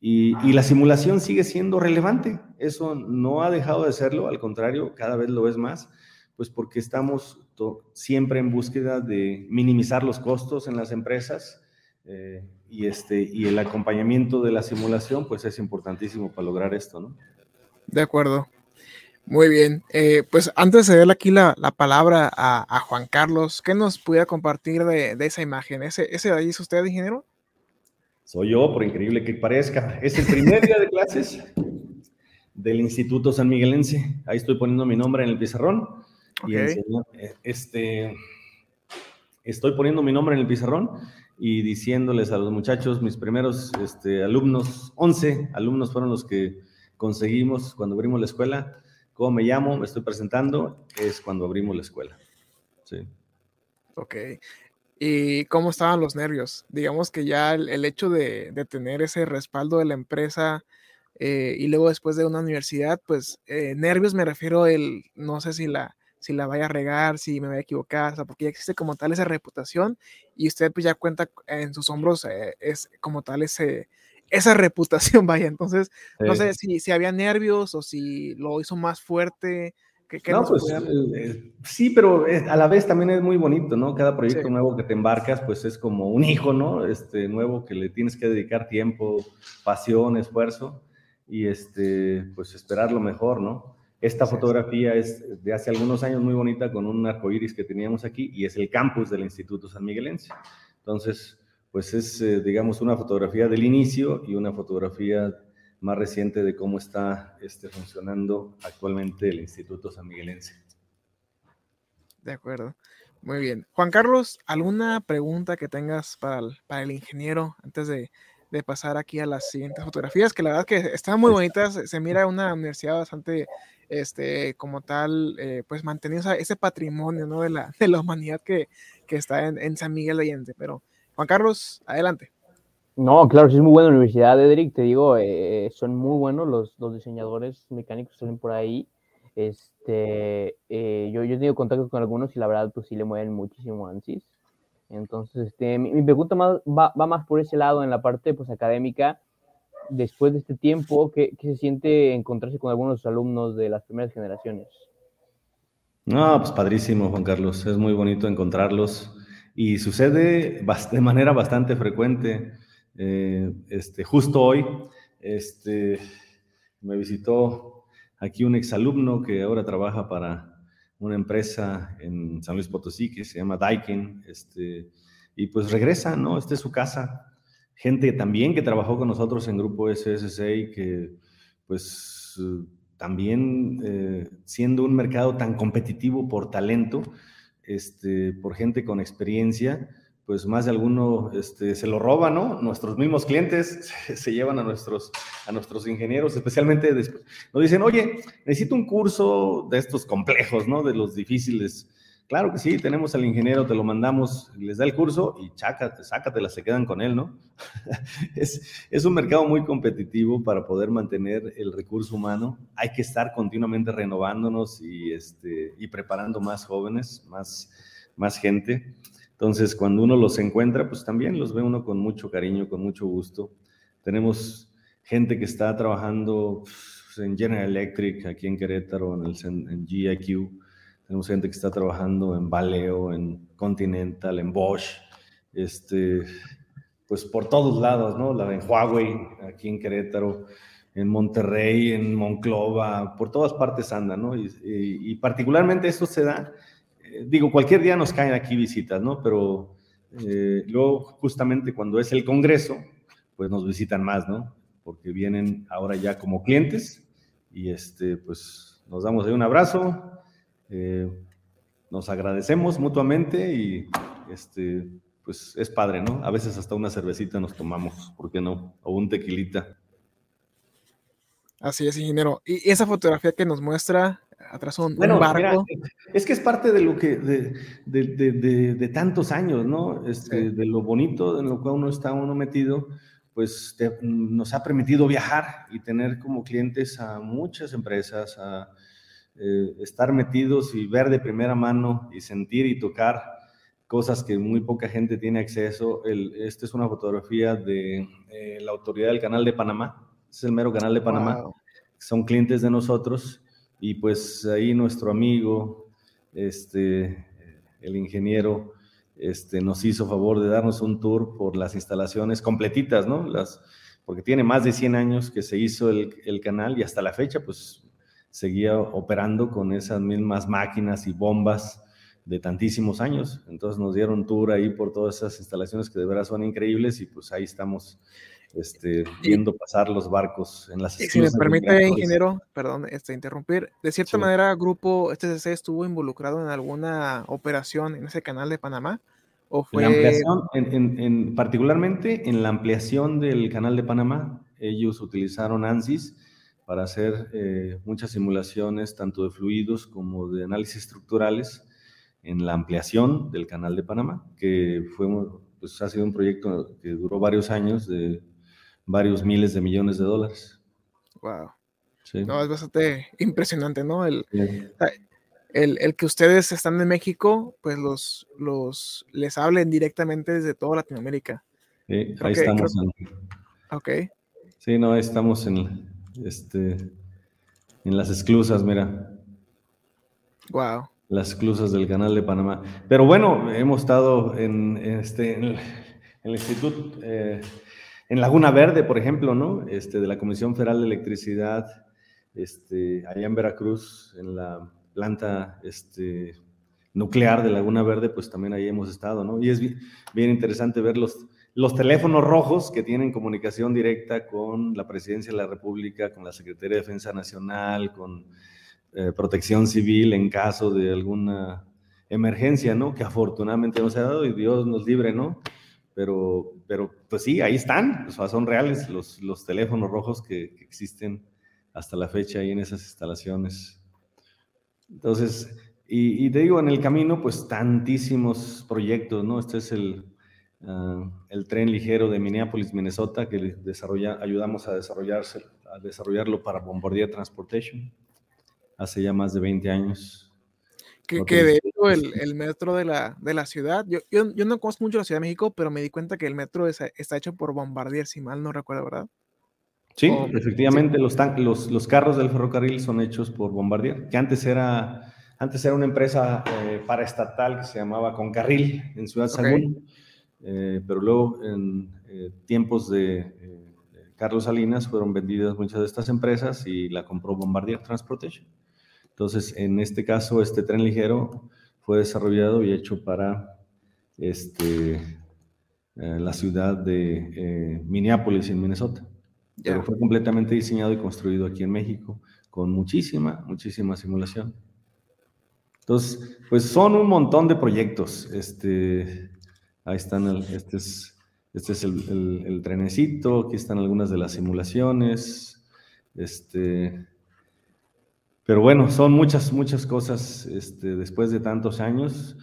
Speaker 4: y, la simulación sigue siendo relevante. Eso no ha dejado de serlo, al contrario, cada vez lo es más, pues porque estamos siempre en búsqueda de minimizar los costos en las empresas eh, y, este, y el acompañamiento de la simulación, pues es importantísimo para lograr esto, ¿no?
Speaker 2: De acuerdo. Muy bien. Eh, pues antes de darle aquí la, palabra a, Juan Carlos, ¿qué nos pudiera compartir de, esa imagen? ¿Ese, ¿Ese de ahí es usted, ingeniero?
Speaker 4: Soy yo, por increíble que parezca. Es el primer día de clases del Instituto San Miguelense. Ahí estoy poniendo mi nombre en el pizarrón. Y eh, este, estoy poniendo mi nombre en el pizarrón y diciéndoles a los muchachos, mis primeros este, alumnos, 11 alumnos fueron los que conseguimos cuando abrimos la escuela. ¿Cómo me llamo? Me estoy presentando. Es cuando abrimos la escuela. Sí.
Speaker 2: Ok. ¿Y cómo estaban los nervios? Digamos que ya el, hecho de, tener ese respaldo de la empresa eh, y luego después de una universidad, pues eh, nervios me refiero el, no sé si la, si la vaya a regar, si me voy a equivocar, o sea, porque ya existe como tal esa reputación y usted pues ya cuenta en sus hombros, eh, es como tal ese, esa reputación, vaya. Entonces, no sé si, si había nervios o si lo hizo más fuerte.
Speaker 4: ¿Qué, no, pues eh, sí, pero a la vez también es muy bonito, ¿no? Cada proyecto nuevo que te embarcas, pues es como un hijo, ¿no? Este nuevo que le tienes que dedicar tiempo, pasión, esfuerzo y este, pues esperar lo mejor, ¿no? Esta fotografía es de hace algunos años muy bonita con un arco iris que teníamos aquí y es el campus del Instituto San Miguelense. Entonces, pues es, eh, digamos, una fotografía del inicio y una fotografía más reciente de cómo está este, funcionando actualmente el Instituto San Miguelense.
Speaker 2: De acuerdo. Muy bien. Juan Carlos, ¿alguna pregunta que tengas para el, ingeniero antes de, pasar aquí a las siguientes fotografías? Que la verdad que están muy bonitas. Se mira una universidad bastante este, como tal, eh, pues manteniendo ese patrimonio ¿no? de, la, de humanidad que, que está en, en, San Miguel de Allende. Pero, Juan Carlos, adelante.
Speaker 3: No, claro, sí es muy buena la universidad, Edric, te digo, eh, son muy buenos los, los, diseñadores mecánicos que salen por ahí. Este, eh, yo, yo he tenido contacto con algunos y la verdad, pues sí le mueven muchísimo ANSYS. Entonces, este, mi, mi pregunta más, va, va, más por ese lado, en la parte pues, académica después de este tiempo, ¿qué, se siente encontrarse con algunos alumnos de las primeras generaciones?
Speaker 4: No, pues padrísimo, Juan Carlos. Es muy bonito encontrarlos y sucede de manera bastante frecuente. Eh, este, justo hoy este, me visitó aquí un exalumno que ahora trabaja para una empresa en San Luis Potosí que se llama Daikin, este, y pues regresa, ¿no? Esta es su casa gente también que trabajó con nosotros en Grupo SSC y que pues también eh, siendo un mercado tan competitivo por talento, este, por gente con experiencia, pues más de alguno este, se lo roba, ¿no? Nuestros mismos clientes se, llevan a nuestros, a nuestros ingenieros, especialmente después. Nos dicen, oye, necesito un curso de estos complejos, ¿no? De los difíciles Claro que sí, tenemos al ingeniero, te lo mandamos, les da el curso y chácate, sácatela, se quedan con él, ¿no? es, es un mercado muy competitivo para poder mantener el recurso humano. Hay que estar continuamente renovándonos y, este, y preparando más jóvenes, más, más gente. Entonces, cuando uno los encuentra, pues también los ve uno con mucho cariño, con mucho gusto. Tenemos gente que está trabajando pues, en General Electric, aquí en Querétaro, en, el, en GIQ tenemos gente que está trabajando en Valeo, en Continental, en Bosch, este, pues por todos lados, ¿no? La de Huawei, aquí en Querétaro, en Monterrey, en Monclova, por todas partes andan, ¿no? Y, particularmente esto se da, eh, digo, cualquier día nos caen aquí visitas, ¿no? Pero eh, luego, justamente cuando es el Congreso, pues nos visitan más, ¿no? Porque vienen ahora ya como clientes y este, pues nos damos ahí un abrazo, eh, nos agradecemos mutuamente y este, pues es padre, ¿no? A veces hasta una cervecita nos tomamos, ¿por qué no? O un tequilita.
Speaker 2: Así es, ingeniero. Y esa fotografía que nos muestra atrás un, barco.
Speaker 4: es que es parte de lo que, de, de, de, tantos años, ¿no? Este, De lo bonito en lo cual uno está uno metido, pues nos ha permitido viajar y tener como clientes a muchas empresas, a, eh, estar metidos y ver de primera mano y sentir y tocar cosas que muy poca gente tiene acceso. esta es una fotografía de eh, la autoridad del canal de Panamá, es el mero canal de Panamá, son clientes de nosotros y pues ahí nuestro amigo, este, el ingeniero, este, nos hizo favor de darnos un tour por las instalaciones completitas, ¿no? Las, porque tiene más de 100 años que se hizo el, el canal y hasta la fecha, pues seguía operando con esas mismas máquinas y bombas de tantísimos años. Entonces nos dieron tour ahí por todas esas instalaciones que de verdad son increíbles y pues ahí estamos este, viendo pasar los barcos en las
Speaker 2: Si me permite, ingeniero, perdón, este, interrumpir, de cierta manera, Grupo STCC estuvo involucrado en alguna operación en ese canal de Panamá ¿O fue...
Speaker 4: Ampliación, en, en, particularmente en la ampliación del canal de Panamá, ellos utilizaron ANSYS para hacer eh, muchas simulaciones, tanto de fluidos como de análisis estructurales, en la ampliación del canal de Panamá, que fue, pues, ha sido un proyecto que duró varios años, de varios miles de millones de dólares.
Speaker 2: Wow. No, es bastante impresionante, ¿no? El, el, el, que ustedes están en México, pues los, los les hablen directamente desde toda Latinoamérica.
Speaker 4: Sí, ahí estamos.
Speaker 2: Ok.
Speaker 4: Sí, no, estamos en, este, en las esclusas, mira.
Speaker 2: Wow.
Speaker 4: Las esclusas del canal de Panamá. Pero bueno, hemos estado en, este, en el, instituto, eh, en Laguna Verde, por ejemplo, ¿no? Este, de la Comisión Federal de Electricidad, este, allá en Veracruz, en la planta este, nuclear de Laguna Verde, pues también ahí hemos estado, ¿no? Y es bien, bien interesante ver los, los teléfonos rojos que tienen comunicación directa con la Presidencia de la República, con la Secretaría de Defensa Nacional, con eh, Protección Civil en caso de alguna emergencia, ¿no? Que afortunadamente no se ha dado y Dios nos libre, ¿no? Pero, pero pues sí, ahí están, o sea, son reales los, los teléfonos rojos que, existen hasta la fecha ahí en esas instalaciones. Entonces, y, te digo, en el camino, pues tantísimos proyectos, ¿no? Este es el, Ah, el tren ligero de Minneapolis, Minnesota, que desarrolla, ayudamos a, desarrollarse, a desarrollarlo para Bombardier Transportation hace ya más de 20 años.
Speaker 2: Que, de hecho el, el, metro de la, de la ciudad, yo, yo, yo, no conozco mucho la Ciudad de México, pero me di cuenta que el metro es, está hecho por Bombardier, si mal no recuerdo, ¿verdad?
Speaker 4: Sí, efectivamente, Los, los, los, carros del ferrocarril son hechos por Bombardier, que antes era, antes era una empresa eh, paraestatal que se llamaba Concarril en Ciudad Sagún. Eh, pero luego en eh, tiempos de eh, Carlos Salinas fueron vendidas muchas de estas empresas y la compró Bombardier Transportation. Entonces, en este caso, este tren ligero fue desarrollado y hecho para este, la ciudad de Minneapolis, en Minnesota. Pero fue completamente diseñado y construido aquí en México, con muchísima, muchísima simulación. Entonces, pues son un montón de proyectos. Este, Ahí están, este es, este es el, trenecito, aquí están algunas de las simulaciones. Este, pero bueno, son muchas, muchas cosas este, después de tantos años.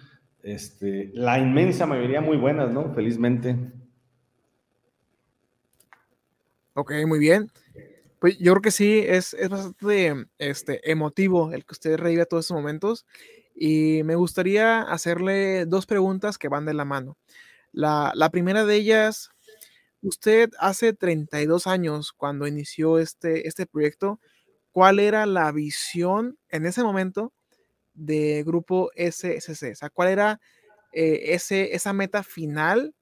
Speaker 4: Este, la inmensa mayoría muy buenas, ¿no? Felizmente.
Speaker 2: Ok, muy bien. Pues yo creo que sí, es, es bastante este, emotivo el que usted reviva todos estos momentos. Y me gustaría hacerle dos preguntas que van de la mano. La, primera de ellas, usted hace 32 años, cuando inició este, este proyecto, ¿cuál era la visión en ese momento de grupo SSC? O sea, ¿cuál era eh, ese, esa meta final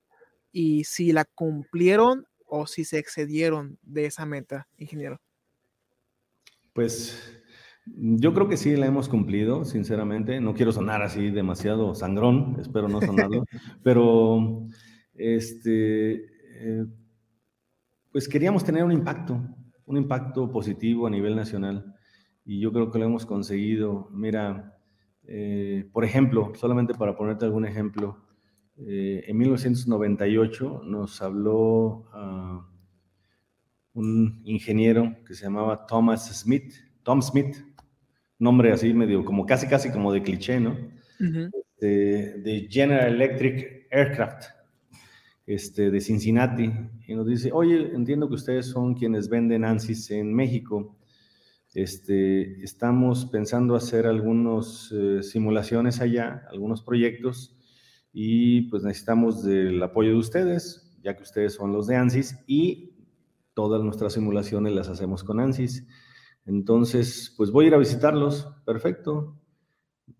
Speaker 2: y si la cumplieron o si se excedieron de esa meta, ingeniero?
Speaker 4: Pues yo creo que sí la hemos cumplido, sinceramente. No quiero sonar así demasiado sangrón, espero no sonarlo, pero este, eh, pues queríamos tener un impacto, un impacto positivo a nivel nacional y yo creo que lo hemos conseguido. Mira, eh, por ejemplo, solamente para ponerte algún ejemplo, eh, en 1998 nos habló uh, un ingeniero que se llamaba Thomas Smith, Tom Smith, nombre así medio como casi casi como de cliché, ¿no? Este, de, General Electric Aircraft, este, de Cincinnati, y nos dice, oye, entiendo que ustedes son quienes venden ANSYS en México. Este, estamos pensando hacer algunas eh, simulaciones allá, algunos proyectos, y pues necesitamos del apoyo de ustedes, ya que ustedes son los de ANSYS, y todas nuestras simulaciones las hacemos con ANSYS. Entonces, pues voy a ir a visitarlos, perfecto.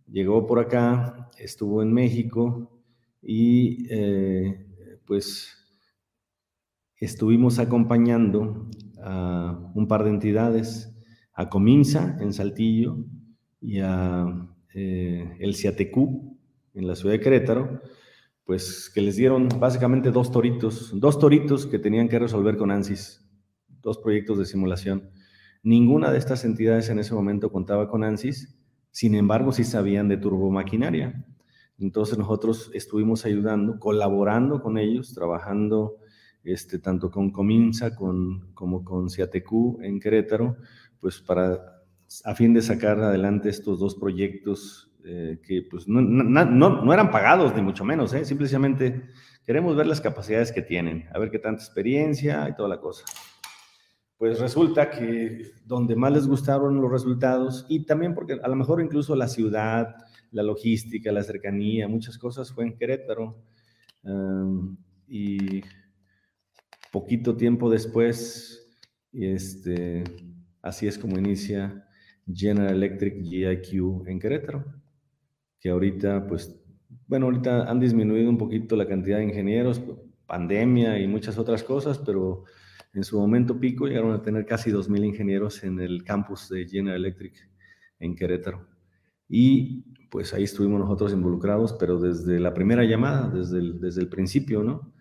Speaker 4: Llegó por acá, estuvo en México y eh, pues estuvimos acompañando a un par de entidades, a Cominsa en Saltillo y a eh, el CIATQ en la ciudad de Querétaro, pues que les dieron básicamente dos toritos, dos toritos que tenían que resolver con ANSYS, dos proyectos de simulación. Ninguna de estas entidades en ese momento contaba con ANSYS, sin embargo sí sabían de turbomaquinaria. Entonces nosotros estuvimos ayudando, colaborando con ellos, trabajando este, tanto con Cominsa como con CIATQ en Querétaro, pues para, a fin de sacar adelante estos dos proyectos eh, que pues no, eran pagados, ni mucho menos, ¿eh? simplemente queremos ver las capacidades que tienen, a ver qué tanta experiencia y toda la cosa. Pues resulta que donde más les gustaron los resultados y también porque a lo mejor incluso la ciudad, la logística, la cercanía, muchas cosas fue en Querétaro. y poquito tiempo después, este, así es como inicia General Electric GIQ en Querétaro, que ahorita, pues, bueno, ahorita han disminuido un poquito la cantidad de ingenieros, pandemia y muchas otras cosas, pero en su momento pico llegaron a tener casi 2.000 ingenieros en el campus de General Electric en Querétaro. Y pues ahí estuvimos nosotros involucrados, pero desde la primera llamada, desde el, desde el principio, ¿no?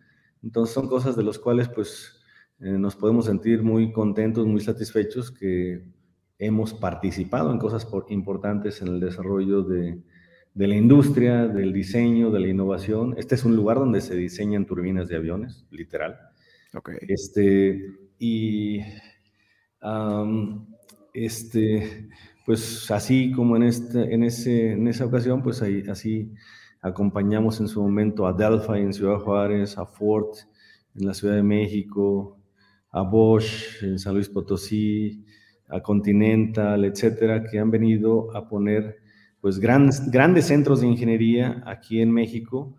Speaker 4: Entonces son cosas de las cuales pues eh, nos podemos sentir muy contentos, muy satisfechos que hemos participado en cosas importantes en el desarrollo de, de, la industria, del diseño, de la innovación. Este es un lugar donde se diseñan turbinas de aviones, literal.
Speaker 2: Okay.
Speaker 4: Este, y este, pues así como en, este, en, ese, en esa ocasión, pues ahí, así Acompañamos en su momento a Delphi en Ciudad Juárez, a Ford en la Ciudad de México, a Bosch en San Luis Potosí, a Continental, etcétera, que han venido a poner pues grandes, grandes centros de ingeniería aquí en México.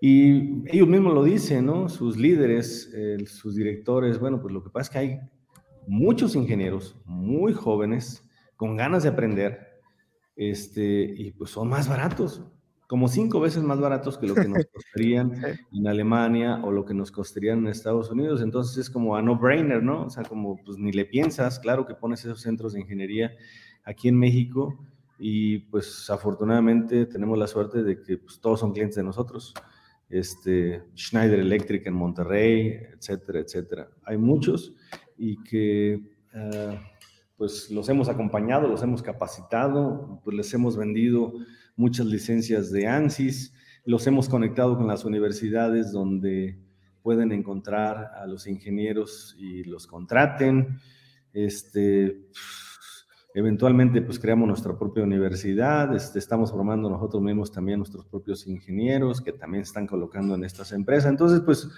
Speaker 4: Y ellos mismos lo dicen, ¿no? Sus líderes, sus directores, bueno, pues lo que pasa es que hay muchos ingenieros muy jóvenes con ganas de aprender, este, y pues son más baratos como cinco veces más baratos que lo que nos costarían en Alemania o lo que nos costarían en Estados Unidos. Entonces es como a no-brainer, ¿no? O sea, como pues ni le piensas, claro que pones esos centros de ingeniería aquí en México y pues afortunadamente tenemos la suerte de que pues, todos son clientes de nosotros. Este, Schneider Electric en Monterrey, etcétera, etcétera. Hay muchos y que ah, pues los hemos acompañado, los hemos capacitado, pues les hemos vendido muchas licencias de ANSYS, los hemos conectado con las universidades donde pueden encontrar a los ingenieros y los contraten. Este, eventualmente, pues creamos nuestra propia universidad, este, estamos formando nosotros mismos también nuestros propios ingenieros que también están colocando en estas empresas. Entonces, pues,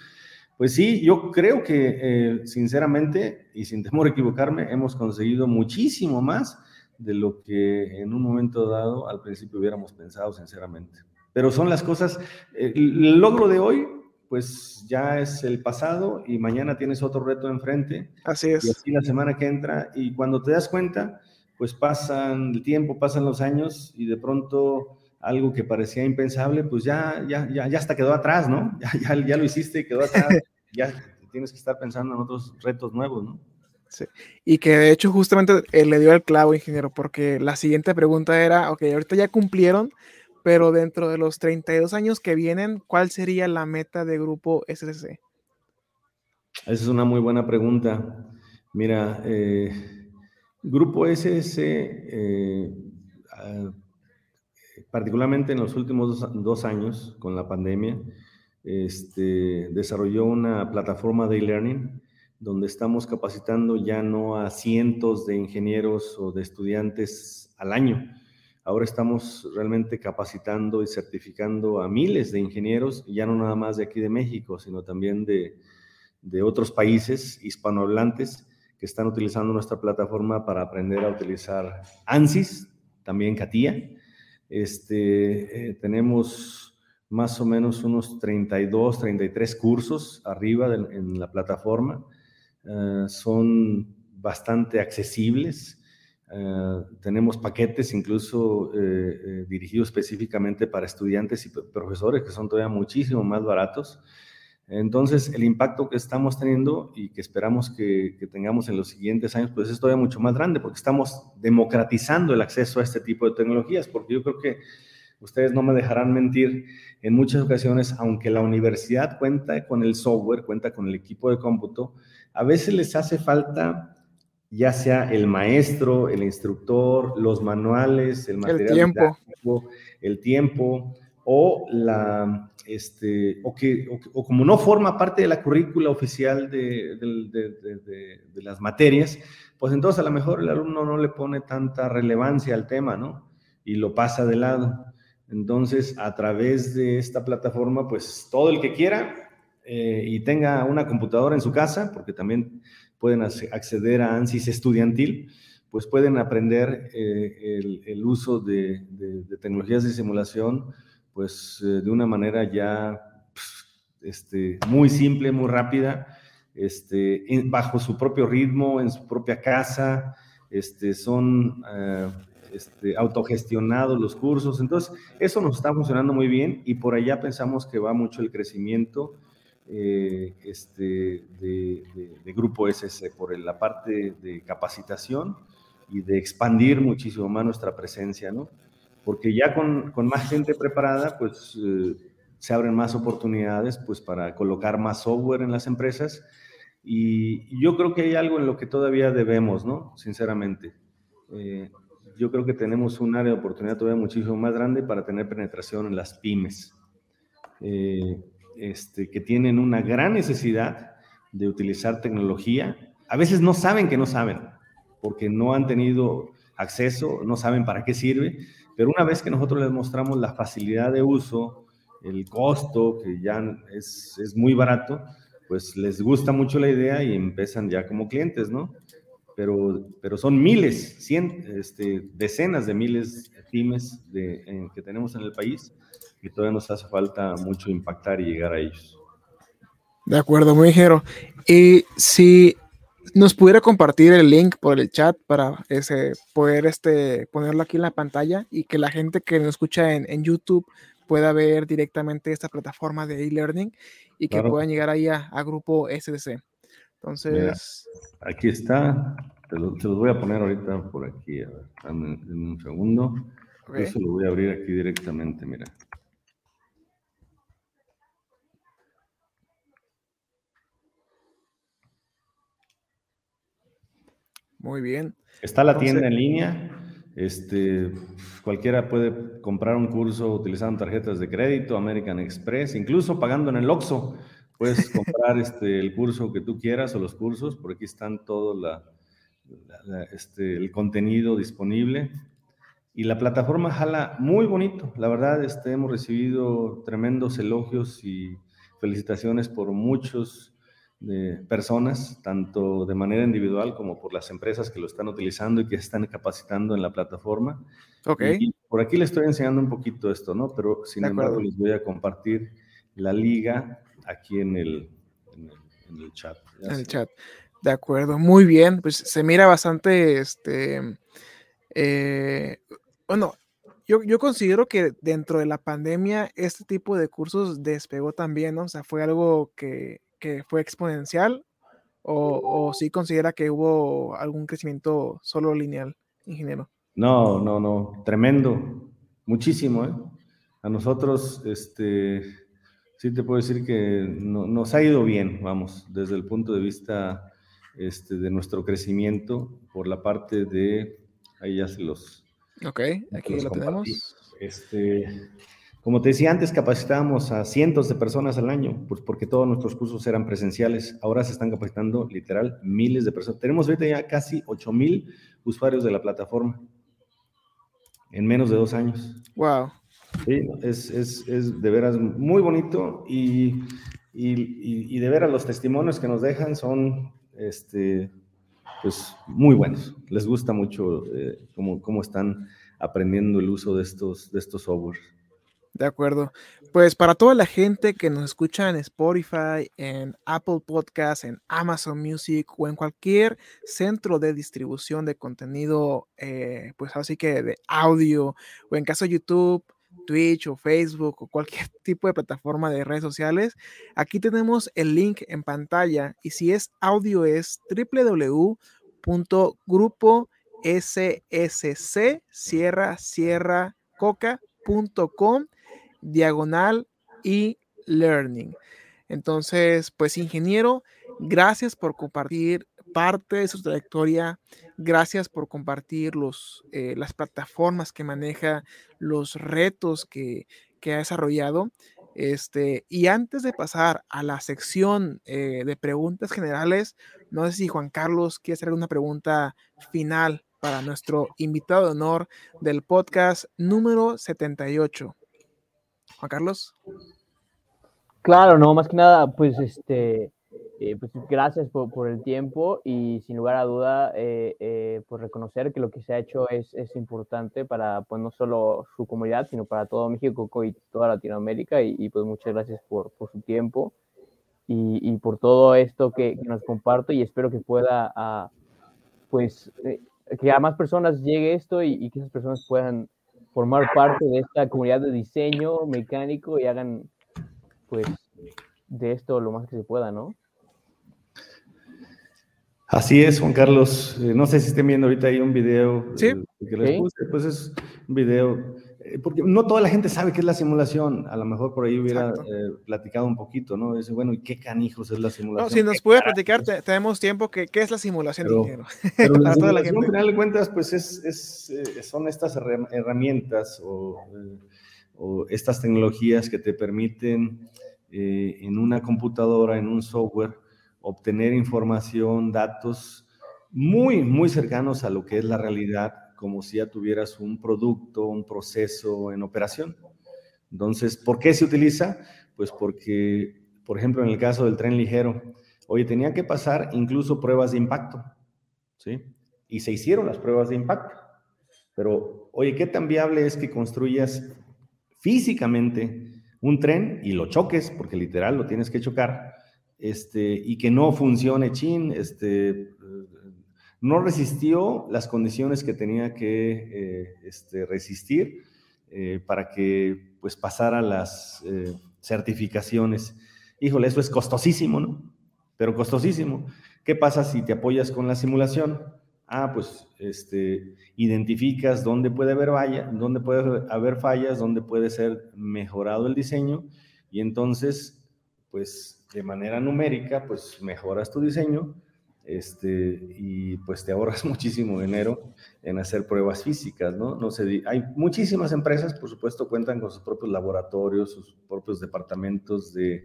Speaker 4: pues sí, yo creo que eh, sinceramente y sin temor a equivocarme, hemos conseguido muchísimo más de lo que en un momento dado al principio hubiéramos pensado, sinceramente. Pero son las cosas, el logro de hoy, pues ya es el pasado y mañana tienes otro reto enfrente.
Speaker 2: Así es.
Speaker 4: Y así la semana que entra, y cuando te das cuenta, pues pasan el tiempo, pasan los años y de pronto algo que parecía impensable, pues ya, ya, ya, ya hasta quedó atrás, ¿no? Ya, ya, ya lo hiciste y quedó atrás. ya tienes que estar pensando en otros retos nuevos, ¿no?
Speaker 2: Y que de hecho justamente eh, le dio el clavo, ingeniero, porque la siguiente pregunta era, ok, ahorita ya cumplieron, pero dentro de los 32 años que vienen, ¿cuál sería la meta de Grupo SSC?
Speaker 4: Esa es una muy buena pregunta. Mira, eh, Grupo SSC, eh, ah, particularmente en los últimos dos, años con la pandemia, este, desarrolló una plataforma de e-learning donde estamos capacitando ya no a cientos de ingenieros o de estudiantes al año. Ahora estamos realmente capacitando y certificando a miles de ingenieros, ya no nada más de aquí de México, sino también de, de otros países hispanohablantes que están utilizando nuestra plataforma para aprender a utilizar ANSYS, también CATIA. Este, eh, tenemos más o menos unos 32, 33 cursos arriba en la plataforma eh, son bastante accesibles. Eh, tenemos paquetes incluso dirigidos específicamente para estudiantes y profesores que son todavía muchísimo más baratos. Entonces, el impacto que estamos teniendo y que esperamos que, que, tengamos en los siguientes años, pues es todavía mucho más grande porque estamos democratizando el acceso a este tipo de tecnologías, porque yo creo que ustedes no me dejarán mentir, en muchas ocasiones, aunque la universidad cuenta con el software, cuenta con el equipo de cómputo, a veces les hace falta ya sea el maestro, el instructor, los manuales, el material,
Speaker 2: el tiempo,
Speaker 4: el tiempo o, la, este, o, que, o, como no forma parte de la currícula oficial de, de, las materias, pues entonces a lo mejor el alumno no le pone tanta relevancia al tema, ¿no? Y lo pasa de lado. Entonces, a través de esta plataforma, pues todo el que quiera eh, y tenga una computadora en su casa, porque también pueden acceder a ANSYS estudiantil, pues pueden aprender eh, el, uso de, tecnologías de simulación, pues eh, de una manera ya este, muy simple, muy rápida, este, bajo su propio ritmo, en su propia casa, este, son este, autogestionados los cursos. Entonces, eso nos está funcionando muy bien y por allá pensamos que va mucho el crecimiento eh, este, de, Grupo SS por la parte de capacitación y de expandir muchísimo más nuestra presencia, ¿no? Porque ya con, con más gente preparada, pues eh, se abren más oportunidades pues para colocar más software en las empresas y, yo creo que hay algo en lo que todavía debemos, ¿no? Sinceramente. Eh, yo creo que tenemos un área de oportunidad todavía muchísimo más grande para tener penetración en las pymes, eh, este, que tienen una gran necesidad de utilizar tecnología. A veces no saben que no saben, porque no han tenido acceso, no saben para qué sirve, pero una vez que nosotros les mostramos la facilidad de uso, el costo, que ya es, es muy barato, pues les gusta mucho la idea y empiezan ya como clientes, ¿no? pero, pero son miles, cien, este, decenas de miles de pymes de, que tenemos en el país y todavía nos hace falta mucho impactar y llegar a ellos.
Speaker 2: De acuerdo, muy ligero. Y si nos pudiera compartir el link por el chat para ese, poder este, ponerlo aquí en la pantalla y que la gente que nos escucha en, en YouTube pueda ver directamente esta plataforma de e-learning y que puedan llegar ahí a, a Grupo SDC. Entonces.
Speaker 4: aquí está. Te, lo, los voy a poner ahorita por aquí. A ver, en, un segundo. Eso lo voy a abrir aquí directamente, mira.
Speaker 2: Muy bien.
Speaker 4: Está la tienda en línea. Este, cualquiera puede comprar un curso utilizando tarjetas de crédito, American Express, incluso pagando en el OXXO. Puedes comprar este, el curso que tú quieras o los cursos, por aquí están todo la, este, el contenido disponible. Y la plataforma jala muy bonito. La verdad, este, hemos recibido tremendos elogios y felicitaciones por muchos de personas, tanto de manera individual como por las empresas que lo están utilizando y que están capacitando en la plataforma.
Speaker 2: Ok.
Speaker 4: por aquí les estoy enseñando un poquito esto, ¿no? Pero sin embargo les voy a compartir la liga aquí en el, en el, chat.
Speaker 2: En el chat. De acuerdo, muy bien. Pues se mira bastante, este, eh, bueno, yo, yo, considero que dentro de la pandemia este tipo de cursos despegó también, ¿no? O sea, fue algo que, que fue exponencial o, o sí considera que hubo algún crecimiento solo lineal, ingeniero.
Speaker 4: No, no, no, tremendo, muchísimo, ¿eh? A nosotros, este, sí te puedo decir que nos ha ido bien, vamos, desde el punto de vista este, de nuestro crecimiento por la parte de, ahí ya se los...
Speaker 2: Ok, aquí lo tenemos.
Speaker 4: Este, como te decía antes, capacitábamos a cientos de personas al año, pues porque todos nuestros cursos eran presenciales. Ahora se están capacitando literal miles de personas. Tenemos ahorita ya casi 8 mil usuarios de la plataforma en menos de dos años.
Speaker 2: Wow.
Speaker 4: Sí, es, es, es de veras muy bonito y, y, y, de veras los testimonios que nos dejan son este, pues, muy buenos. Les gusta mucho eh, cómo, cómo, están aprendiendo el uso de estos, de estos software.
Speaker 2: De acuerdo. Pues para toda la gente que nos escucha en Spotify, en Apple Podcasts, en Amazon Music o en cualquier centro de distribución de contenido, eh, pues así que de audio o en caso de YouTube, Twitch o Facebook o cualquier tipo de plataforma de redes sociales, aquí tenemos el link en pantalla y si es audio es www.gruposcsc sierra sierra coca.com diagonal y learning. Entonces, pues ingeniero, gracias por compartir parte de su trayectoria. Gracias por compartir los, eh, las plataformas que maneja, los retos que, que ha desarrollado. Este, y antes de pasar a la sección eh, de preguntas generales, no sé si Juan Carlos quiere hacer una pregunta final para nuestro invitado de honor del podcast número 78. Juan Carlos.
Speaker 3: Claro, no, más que nada, pues este, eh, pues gracias por, por, el tiempo y sin lugar a duda, eh, eh, pues reconocer que lo que se ha hecho es, es, importante para pues no solo su comunidad, sino para todo México y toda Latinoamérica y, y pues muchas gracias por, por su tiempo y, y, por todo esto que, que, nos comparto y espero que pueda, a, pues, eh, que a más personas llegue esto y, y que esas personas puedan formar parte de esta comunidad de diseño mecánico y hagan pues de esto lo más que se pueda, ¿no?
Speaker 4: Así es, Juan Carlos. Eh, no sé si estén viendo ahorita ahí un video
Speaker 2: ¿Sí?
Speaker 4: eh, que les
Speaker 3: Sí.
Speaker 4: puse, pues es un video, porque no toda la gente sabe qué es la simulación. A lo mejor por ahí hubiera eh, platicado un poquito, ¿no? Dice, bueno, ¿y qué canijos es la simulación?
Speaker 2: No, si nos
Speaker 4: ¿Qué
Speaker 2: puede platicar, te- tenemos tiempo. que ¿Qué es la simulación
Speaker 4: Pero-
Speaker 2: de dinero?
Speaker 4: Pero la
Speaker 2: para toda la
Speaker 4: simulación, al
Speaker 2: gente.
Speaker 4: final de cuentas, pues es, es, eh, son estas herra- herramientas o, eh, o estas tecnologías que te permiten eh, en una computadora, en un software, obtener información, datos muy, muy cercanos a lo que es la realidad, como si ya tuvieras un producto, un proceso en operación. Entonces, ¿por qué se utiliza? Pues porque, por ejemplo, en el caso del tren ligero, oye, tenía que pasar incluso pruebas de impacto, ¿sí? Y se hicieron las pruebas de impacto. Pero, oye, ¿qué tan viable es que construyas físicamente un tren y lo choques, porque literal lo tienes que chocar, este, y que no funcione chin, este, no resistió las condiciones que tenía que eh, este, resistir eh, para que pues pasara las eh, certificaciones. Híjole, eso es costosísimo, ¿no? Pero costosísimo. ¿Qué pasa si te apoyas con la simulación? Ah, pues este, identificas dónde puede haber dónde puede haber fallas, dónde puede ser mejorado el diseño y entonces, pues de manera numérica, pues mejoras tu diseño este, y pues te ahorras muchísimo dinero en hacer pruebas físicas, ¿no? no sé, hay muchísimas empresas, por supuesto, cuentan con sus propios laboratorios, sus propios departamentos de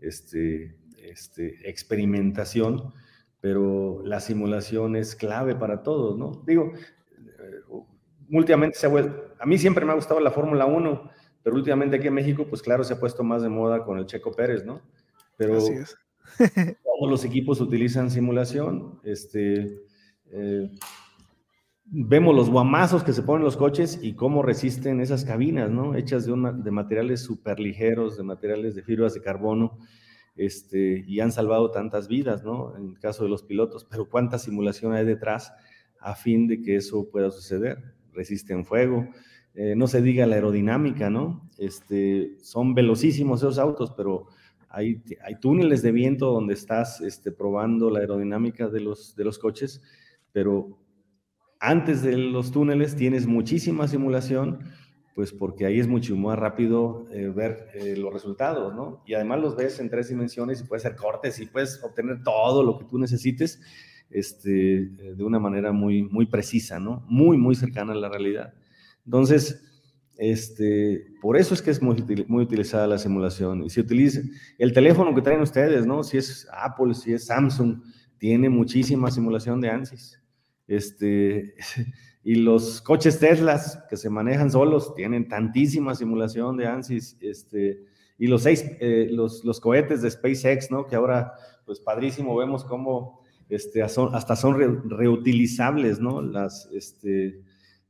Speaker 4: este, este, experimentación, pero la simulación es clave para todos, ¿no? Digo, eh, últimamente se ha vuelto, a mí siempre me ha gustado la Fórmula 1, pero últimamente aquí en México, pues claro, se ha puesto más de moda con el Checo Pérez, ¿no? Pero. Todos los equipos utilizan simulación, este, eh, vemos los guamazos que se ponen los coches y cómo resisten esas cabinas, ¿no? Hechas de, materiales súper ligeros, de materiales de fibras de carbono, este, y han salvado tantas vidas, ¿no? En el caso de los pilotos, pero cuánta simulación hay detrás a fin de que eso pueda suceder. Resisten fuego, eh, no se diga la aerodinámica, ¿no? Este, son velocísimos esos autos, pero hay, hay túneles de viento donde estás este, probando la aerodinámica de los, de los coches, pero antes de los túneles tienes muchísima simulación, pues porque ahí es mucho más rápido eh, ver eh, los resultados, ¿no? Y además los ves en tres dimensiones y puedes hacer cortes y puedes obtener todo lo que tú necesites este, eh, de una manera muy, muy precisa, ¿no? Muy, muy cercana a la realidad. Entonces, este, por eso es que es muy, muy utilizada la simulación. Y se utiliza el teléfono que traen ustedes, ¿no? Si es Apple, si es Samsung, tiene muchísima simulación de ANSYS. Este, y los coches Teslas que se manejan solos tienen tantísima simulación de ANSYS. Este, y los, seis, eh, los, cohetes de SpaceX, ¿no? Que ahora, pues padrísimo, vemos cómo este, hasta son re, reutilizables, ¿no? Las, este,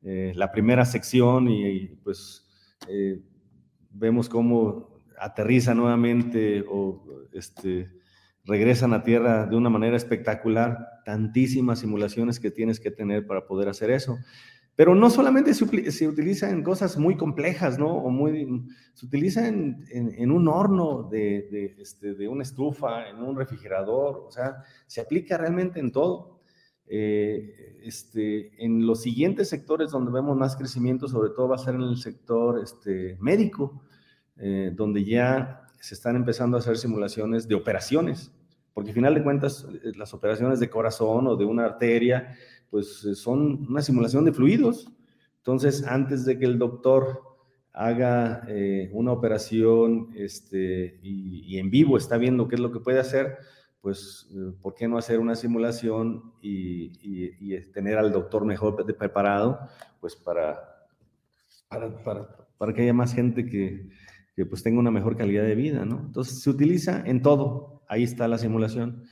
Speaker 4: eh, la primera sección y, pues eh, vemos cómo aterriza nuevamente o este, regresan a tierra de una manera espectacular, tantísimas simulaciones que tienes que tener para poder hacer eso. Pero no solamente se, se utiliza en cosas muy complejas, ¿no? O muy, se utiliza en, en, en un horno de, de, este, de, una estufa, en un refrigerador, o sea, se aplica realmente en todo. Eh, este, en los siguientes sectores donde vemos más crecimiento, sobre todo va a ser en el sector este, médico, eh, donde ya se están empezando a hacer simulaciones de operaciones, porque al final de cuentas las operaciones de corazón o de una arteria, pues son una simulación de fluidos. Entonces, antes de que el doctor haga eh, una operación este, y, en vivo está viendo qué es lo que puede hacer, pues, eh, ¿por qué no hacer una simulación y, tener al doctor mejor preparado, pues, para, para, que haya más gente que, que, pues, tenga una mejor calidad de vida, ¿no? Entonces, se utiliza en todo, ahí está la simulación.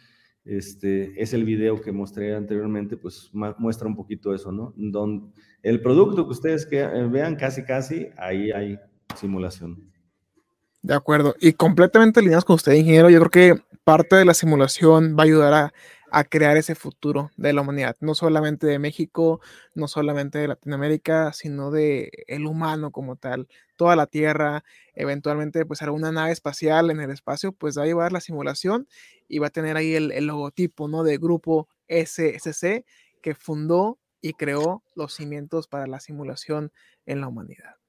Speaker 4: Este, es el video que mostré anteriormente, pues muestra un poquito eso, ¿no? Donde el producto que ustedes eh, vean casi, casi, ahí hay simulación.
Speaker 2: De acuerdo. Y completamente alineados con usted, ingeniero, yo creo que parte de la simulación va a ayudar a, crear ese futuro de la humanidad, no solamente de México, no solamente de Latinoamérica, sino de el humano como tal, toda la Tierra, eventualmente pues alguna nave espacial en el espacio, pues va a llevar la simulación y va a tener ahí el, el logotipo, ¿no? De grupo SSC que fundó y creó los cimientos para la simulación en la humanidad.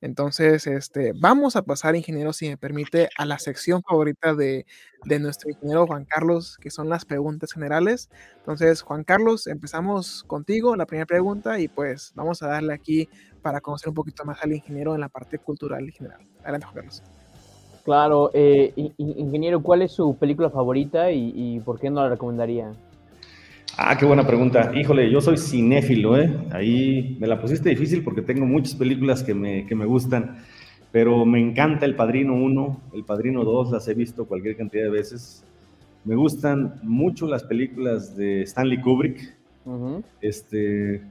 Speaker 2: Entonces, este, vamos a pasar, ingeniero, si me permite, a la sección favorita de, de, nuestro ingeniero Juan Carlos, que son las preguntas generales. Entonces, Juan Carlos, empezamos contigo, la primera pregunta, y pues vamos a darle aquí para conocer un poquito más al ingeniero en la parte cultural y general. Adelante, Juan Carlos.
Speaker 3: Claro, eh, ingeniero, ¿cuál es su película favorita y, y por qué no la recomendaría?
Speaker 4: Ah, qué buena pregunta. Híjole, yo soy cinéfilo, ¿eh? Ahí me la pusiste difícil porque tengo muchas películas que me, que me gustan, pero me encanta El Padrino 1, El Padrino 2, las he visto cualquier cantidad de veces. Me gustan mucho las películas de Stanley Kubrick, este,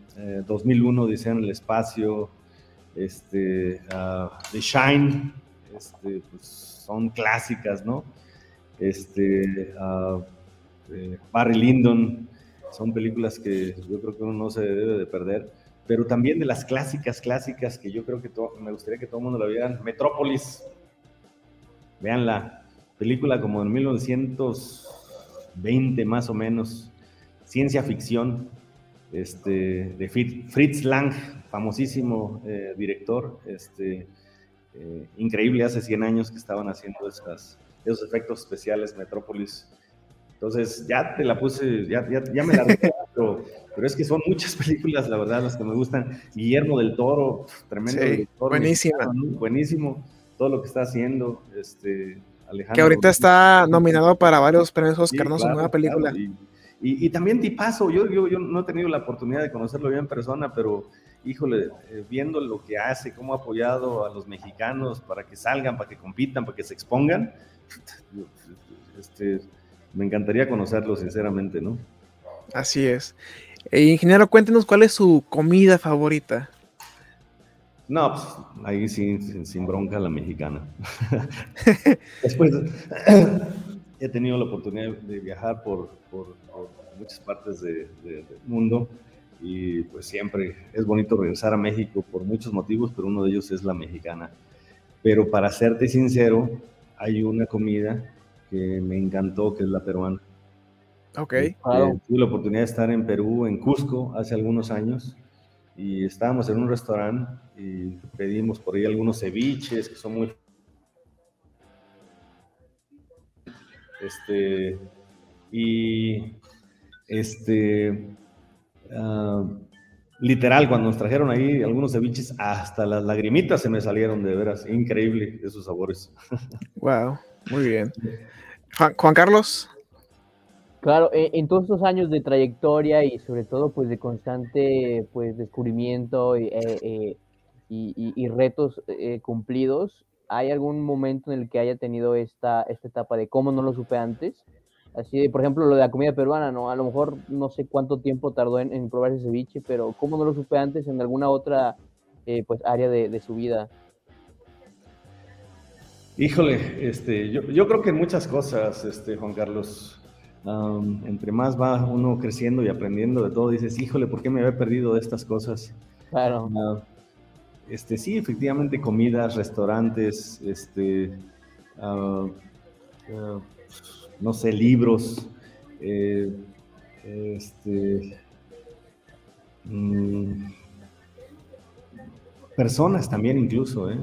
Speaker 4: 2001, eh, dice en el espacio, este, uh, The Shine, este, pues, son clásicas, ¿no? Este, uh, eh, Barry Lyndon, son películas que yo creo que uno no se debe de perder, pero también de las clásicas, clásicas que yo creo que me gustaría que todo el mundo la vieran. Metrópolis, veanla, película como en 1920 más o menos, ciencia ficción, este, de Fritz Lang, famosísimo eh, director, este, eh, increíble, hace 100 años que estaban haciendo esas, esos efectos especiales, Metrópolis entonces, ya te la puse, ya, ya, me la pero, pero, es que son muchas películas, la verdad, las que me gustan. Guillermo del Toro, tremendo director.
Speaker 2: Buenísimo.
Speaker 4: Buenísimo, todo lo que está haciendo. Este, Alejandro.
Speaker 2: Que ahorita está nominado para varios premios Oscar, ¿no? Su nueva película.
Speaker 4: Y, y, también Tipazo, yo, yo, yo no he tenido la oportunidad de conocerlo bien en persona, pero híjole, eh, viendo lo que hace, cómo ha apoyado a los mexicanos para que salgan, para que compitan, para que se expongan, este, me encantaría conocerlo, sinceramente, ¿no?
Speaker 2: Así es. Eh, ingeniero, cuéntenos cuál es su comida favorita.
Speaker 4: No, pues ahí sin, sin bronca la mexicana. Después he tenido la oportunidad de viajar por, por, muchas partes del mundo y pues siempre es bonito regresar a México por muchos motivos, pero uno de ellos es la mexicana. Pero para serte sincero, hay una comida que me encantó, que es la peruana.
Speaker 2: Ok.
Speaker 4: Este, tuve la oportunidad de estar en Perú, en Cusco, hace algunos años, y estábamos en un restaurante y pedimos por ahí algunos ceviches que son muy... Este, y este, ah, literal, cuando nos trajeron ahí algunos ceviches, hasta las lagrimitas se me salieron de veras, increíble esos sabores.
Speaker 2: Wow, muy bien. Juan, Carlos.
Speaker 3: Claro, en, todos estos años de trayectoria y sobre todo pues de constante pues descubrimiento y, eh, eh, retos eh, cumplidos, ¿hay algún momento en el que haya tenido esta, esta etapa de cómo no lo supe antes? Así, por ejemplo, lo de la comida peruana, ¿no? A lo mejor no sé cuánto tiempo tardó en, probar ese ceviche, pero ¿cómo no lo supe antes en alguna otra pues área de su vida?
Speaker 4: Híjole, este, yo, yo, creo que en muchas cosas, este, Juan Carlos, entre más va uno creciendo y aprendiendo de todo, dices, híjole, ¿por qué me había perdido de estas cosas?
Speaker 3: Claro.
Speaker 4: Ah, este, sí, efectivamente, comidas, restaurantes, este, ah, ah, no sé, libros, eh, este, mm, personas también incluso, ¿eh?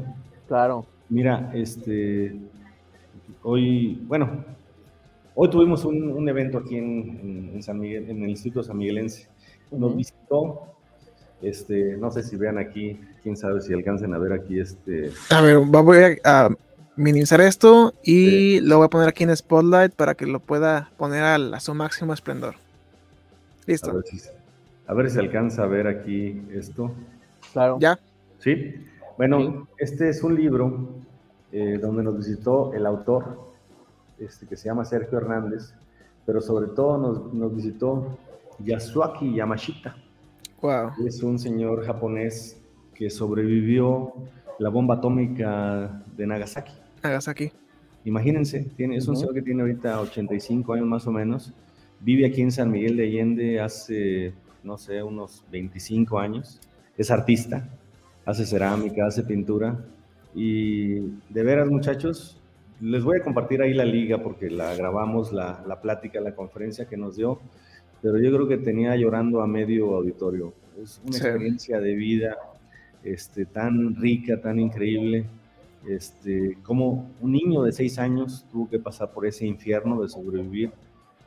Speaker 3: Claro.
Speaker 4: Mira, este, hoy, bueno, hoy tuvimos un, evento aquí en, San Miguel, en el Instituto San Miguelense. Nos visitó, este, no sé si vean aquí, quién sabe si alcancen a ver aquí este.
Speaker 2: A ver, voy a, minimizar esto y lo voy a poner aquí en Spotlight para que lo pueda poner a, su máximo esplendor. Listo.
Speaker 4: A ver, si, se alcanza a ver aquí esto.
Speaker 2: Claro. ¿Ya?
Speaker 4: Sí. Bueno, este es un libro eh, donde nos visitó el autor, este, que se llama Sergio Hernández, pero sobre todo nos, nos visitó Yasuaki Yamashita.
Speaker 2: Wow.
Speaker 4: Es un señor japonés que sobrevivió la bomba atómica de Nagasaki.
Speaker 2: Nagasaki.
Speaker 4: Imagínense, tiene, es un señor que tiene ahorita 85 años más o menos. Vive aquí en San Miguel de Allende hace, no sé, unos 25 años. Es artista, hace cerámica, hace pintura. Y de veras, muchachos, les voy a compartir ahí la liga porque la grabamos, la, la plática, la conferencia que nos dio pero yo creo que tenía llorando a medio auditorio. Es una experiencia de vida este, tan rica, tan increíble, este, como un niño de seis años tuvo que pasar por ese infierno de sobrevivir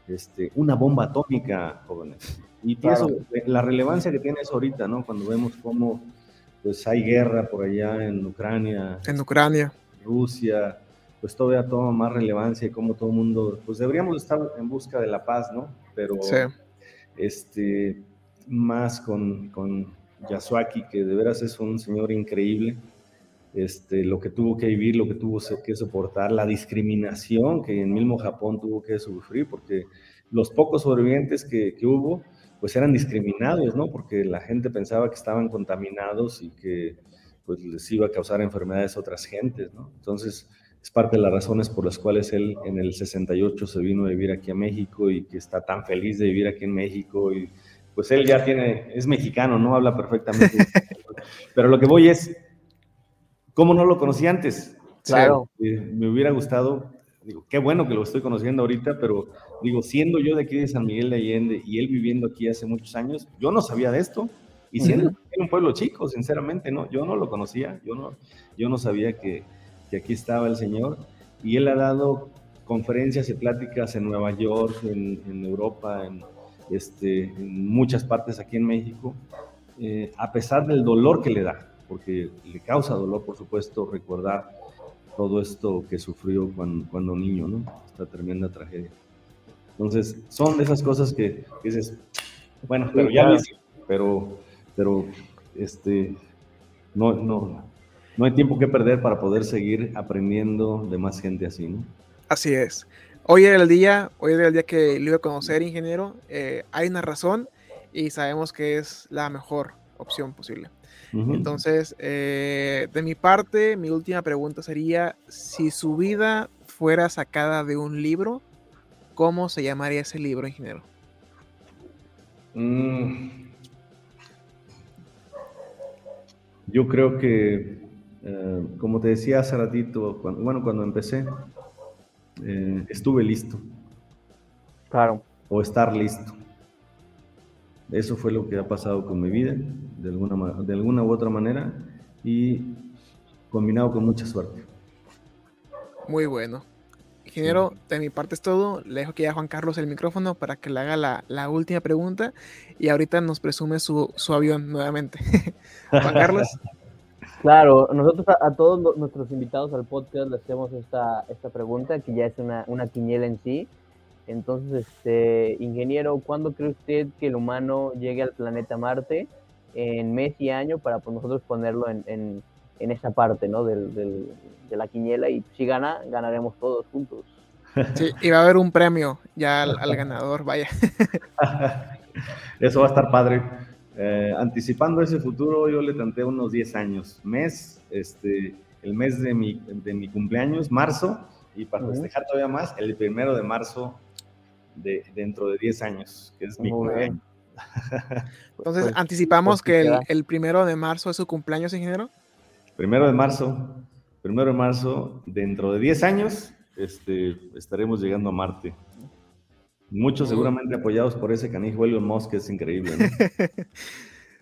Speaker 4: este, una bomba atómica, jóvenes. Y la relevancia que tiene eso ahorita, ¿no? Cuando vemos cómo pues hay guerra por allá en Ucrania.
Speaker 2: En Ucrania.
Speaker 4: Rusia, pues todavía toma más relevancia y cómo todo el mundo, pues deberíamos estar en busca de la paz, ¿no? Pero este, más con, con Yasuaki, que de veras es un señor increíble, este, lo que tuvo que vivir, lo que tuvo que soportar, la discriminación que en mismo Japón tuvo que sufrir, porque los pocos sobrevivientes que, que hubo, pues eran discriminados, ¿no? Porque la gente pensaba que estaban contaminados y que pues les iba a causar enfermedades a otras gentes, ¿no? Entonces, es parte de las razones por las cuales él en el 68 se vino a vivir aquí a México y que está tan feliz de vivir aquí en México y pues él ya tiene, es mexicano, no habla perfectamente. Pero lo que voy es, ¿cómo no lo conocí antes?
Speaker 2: Claro.
Speaker 4: me hubiera gustado, digo, qué bueno que lo estoy conociendo ahorita, pero digo, siendo yo de aquí de San Miguel de Allende y él viviendo aquí hace muchos años, yo no sabía de esto. Y siendo un pueblo chico, sinceramente, no, yo no lo conocía, yo no, yo no sabía que, que aquí estaba el señor, y él ha dado conferencias y pláticas en Nueva York, en, Europa, en, este, en muchas partes aquí en México, eh, a pesar del dolor que le da, porque le causa dolor, por supuesto, recordar todo esto que sufrió cuando, cuando niño, ¿no? Esta tremenda tragedia. Entonces, son de esas cosas que, dices, bueno, pero ya lo pero, pero, este, no, no, no hay tiempo que perder para poder seguir aprendiendo de más gente así, ¿no?
Speaker 2: Así es. Hoy era el día, hoy era el día que lo iba a conocer, ingeniero. Eh, hay una razón y sabemos que es la mejor opción posible. Entonces, eh, de mi parte, mi última pregunta sería, si su vida fuera sacada de un libro, ¿cómo se llamaría ese libro, ingeniero?
Speaker 4: Mm. Yo creo que eh, como te decía hace ratito, cuando, bueno, cuando empecé, eh, estuve listo.
Speaker 3: Claro.
Speaker 4: O estar listo. Eso fue lo que ha pasado con mi vida, de alguna, de alguna u otra manera, y combinado con mucha suerte.
Speaker 2: Muy bueno. Ingeniero, de mi parte es todo. Le dejo que ya Juan Carlos el micrófono para que le haga la, la última pregunta y ahorita nos presume su, su avión nuevamente. Juan Carlos.
Speaker 3: Claro, nosotros a, todos nuestros invitados al podcast le hacemos esta, esta pregunta, que ya es una, una quiniela en sí. Entonces, este, ingeniero, ¿cuándo cree usted que el humano llegue al planeta Marte en mes y año para pues, nosotros ponerlo en, en, en esa parte ¿no? del, del, de la quiniela? Y si gana, ganaremos todos juntos.
Speaker 2: Sí, y va a haber un premio ya al, al ganador, vaya.
Speaker 4: Eso va a estar padre. Eh, anticipando ese futuro, yo le tanteé unos 10 años. Mes, este, el mes de mi, de mi cumpleaños, marzo, y para festejar todavía más, el primero de marzo de dentro de 10 años, que es mi cumpleaños.
Speaker 2: Entonces, pues, anticipamos pues, que el, primero de marzo es su cumpleaños, ingeniero.
Speaker 4: Primero de marzo, primero de marzo, dentro de 10 años, este, estaremos llegando a Marte. Muchos seguramente apoyados por ese canijo Elon Musk, que es increíble.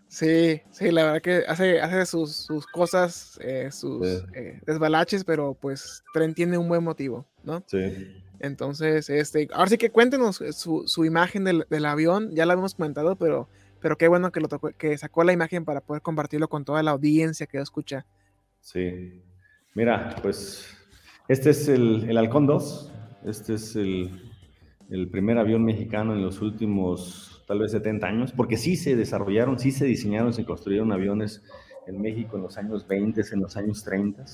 Speaker 2: sí, sí, la verdad que hace, hace sus, sus cosas, eh, sus eh, desbalaches, pero pues tiene un buen motivo, ¿no?
Speaker 4: Sí.
Speaker 2: Entonces, este, ahora sí que cuéntenos su, su imagen del, del, avión, ya la hemos comentado, pero pero qué bueno que, lo tocó, que sacó la imagen para poder compartirlo con toda la audiencia que lo escucha.
Speaker 4: Sí, mira, pues este es el, el Halcón 2, este es el, el primer avión mexicano en los últimos tal vez 70 años, porque sí se desarrollaron, sí se diseñaron, se construyeron aviones en México en los años 20, en los años 30.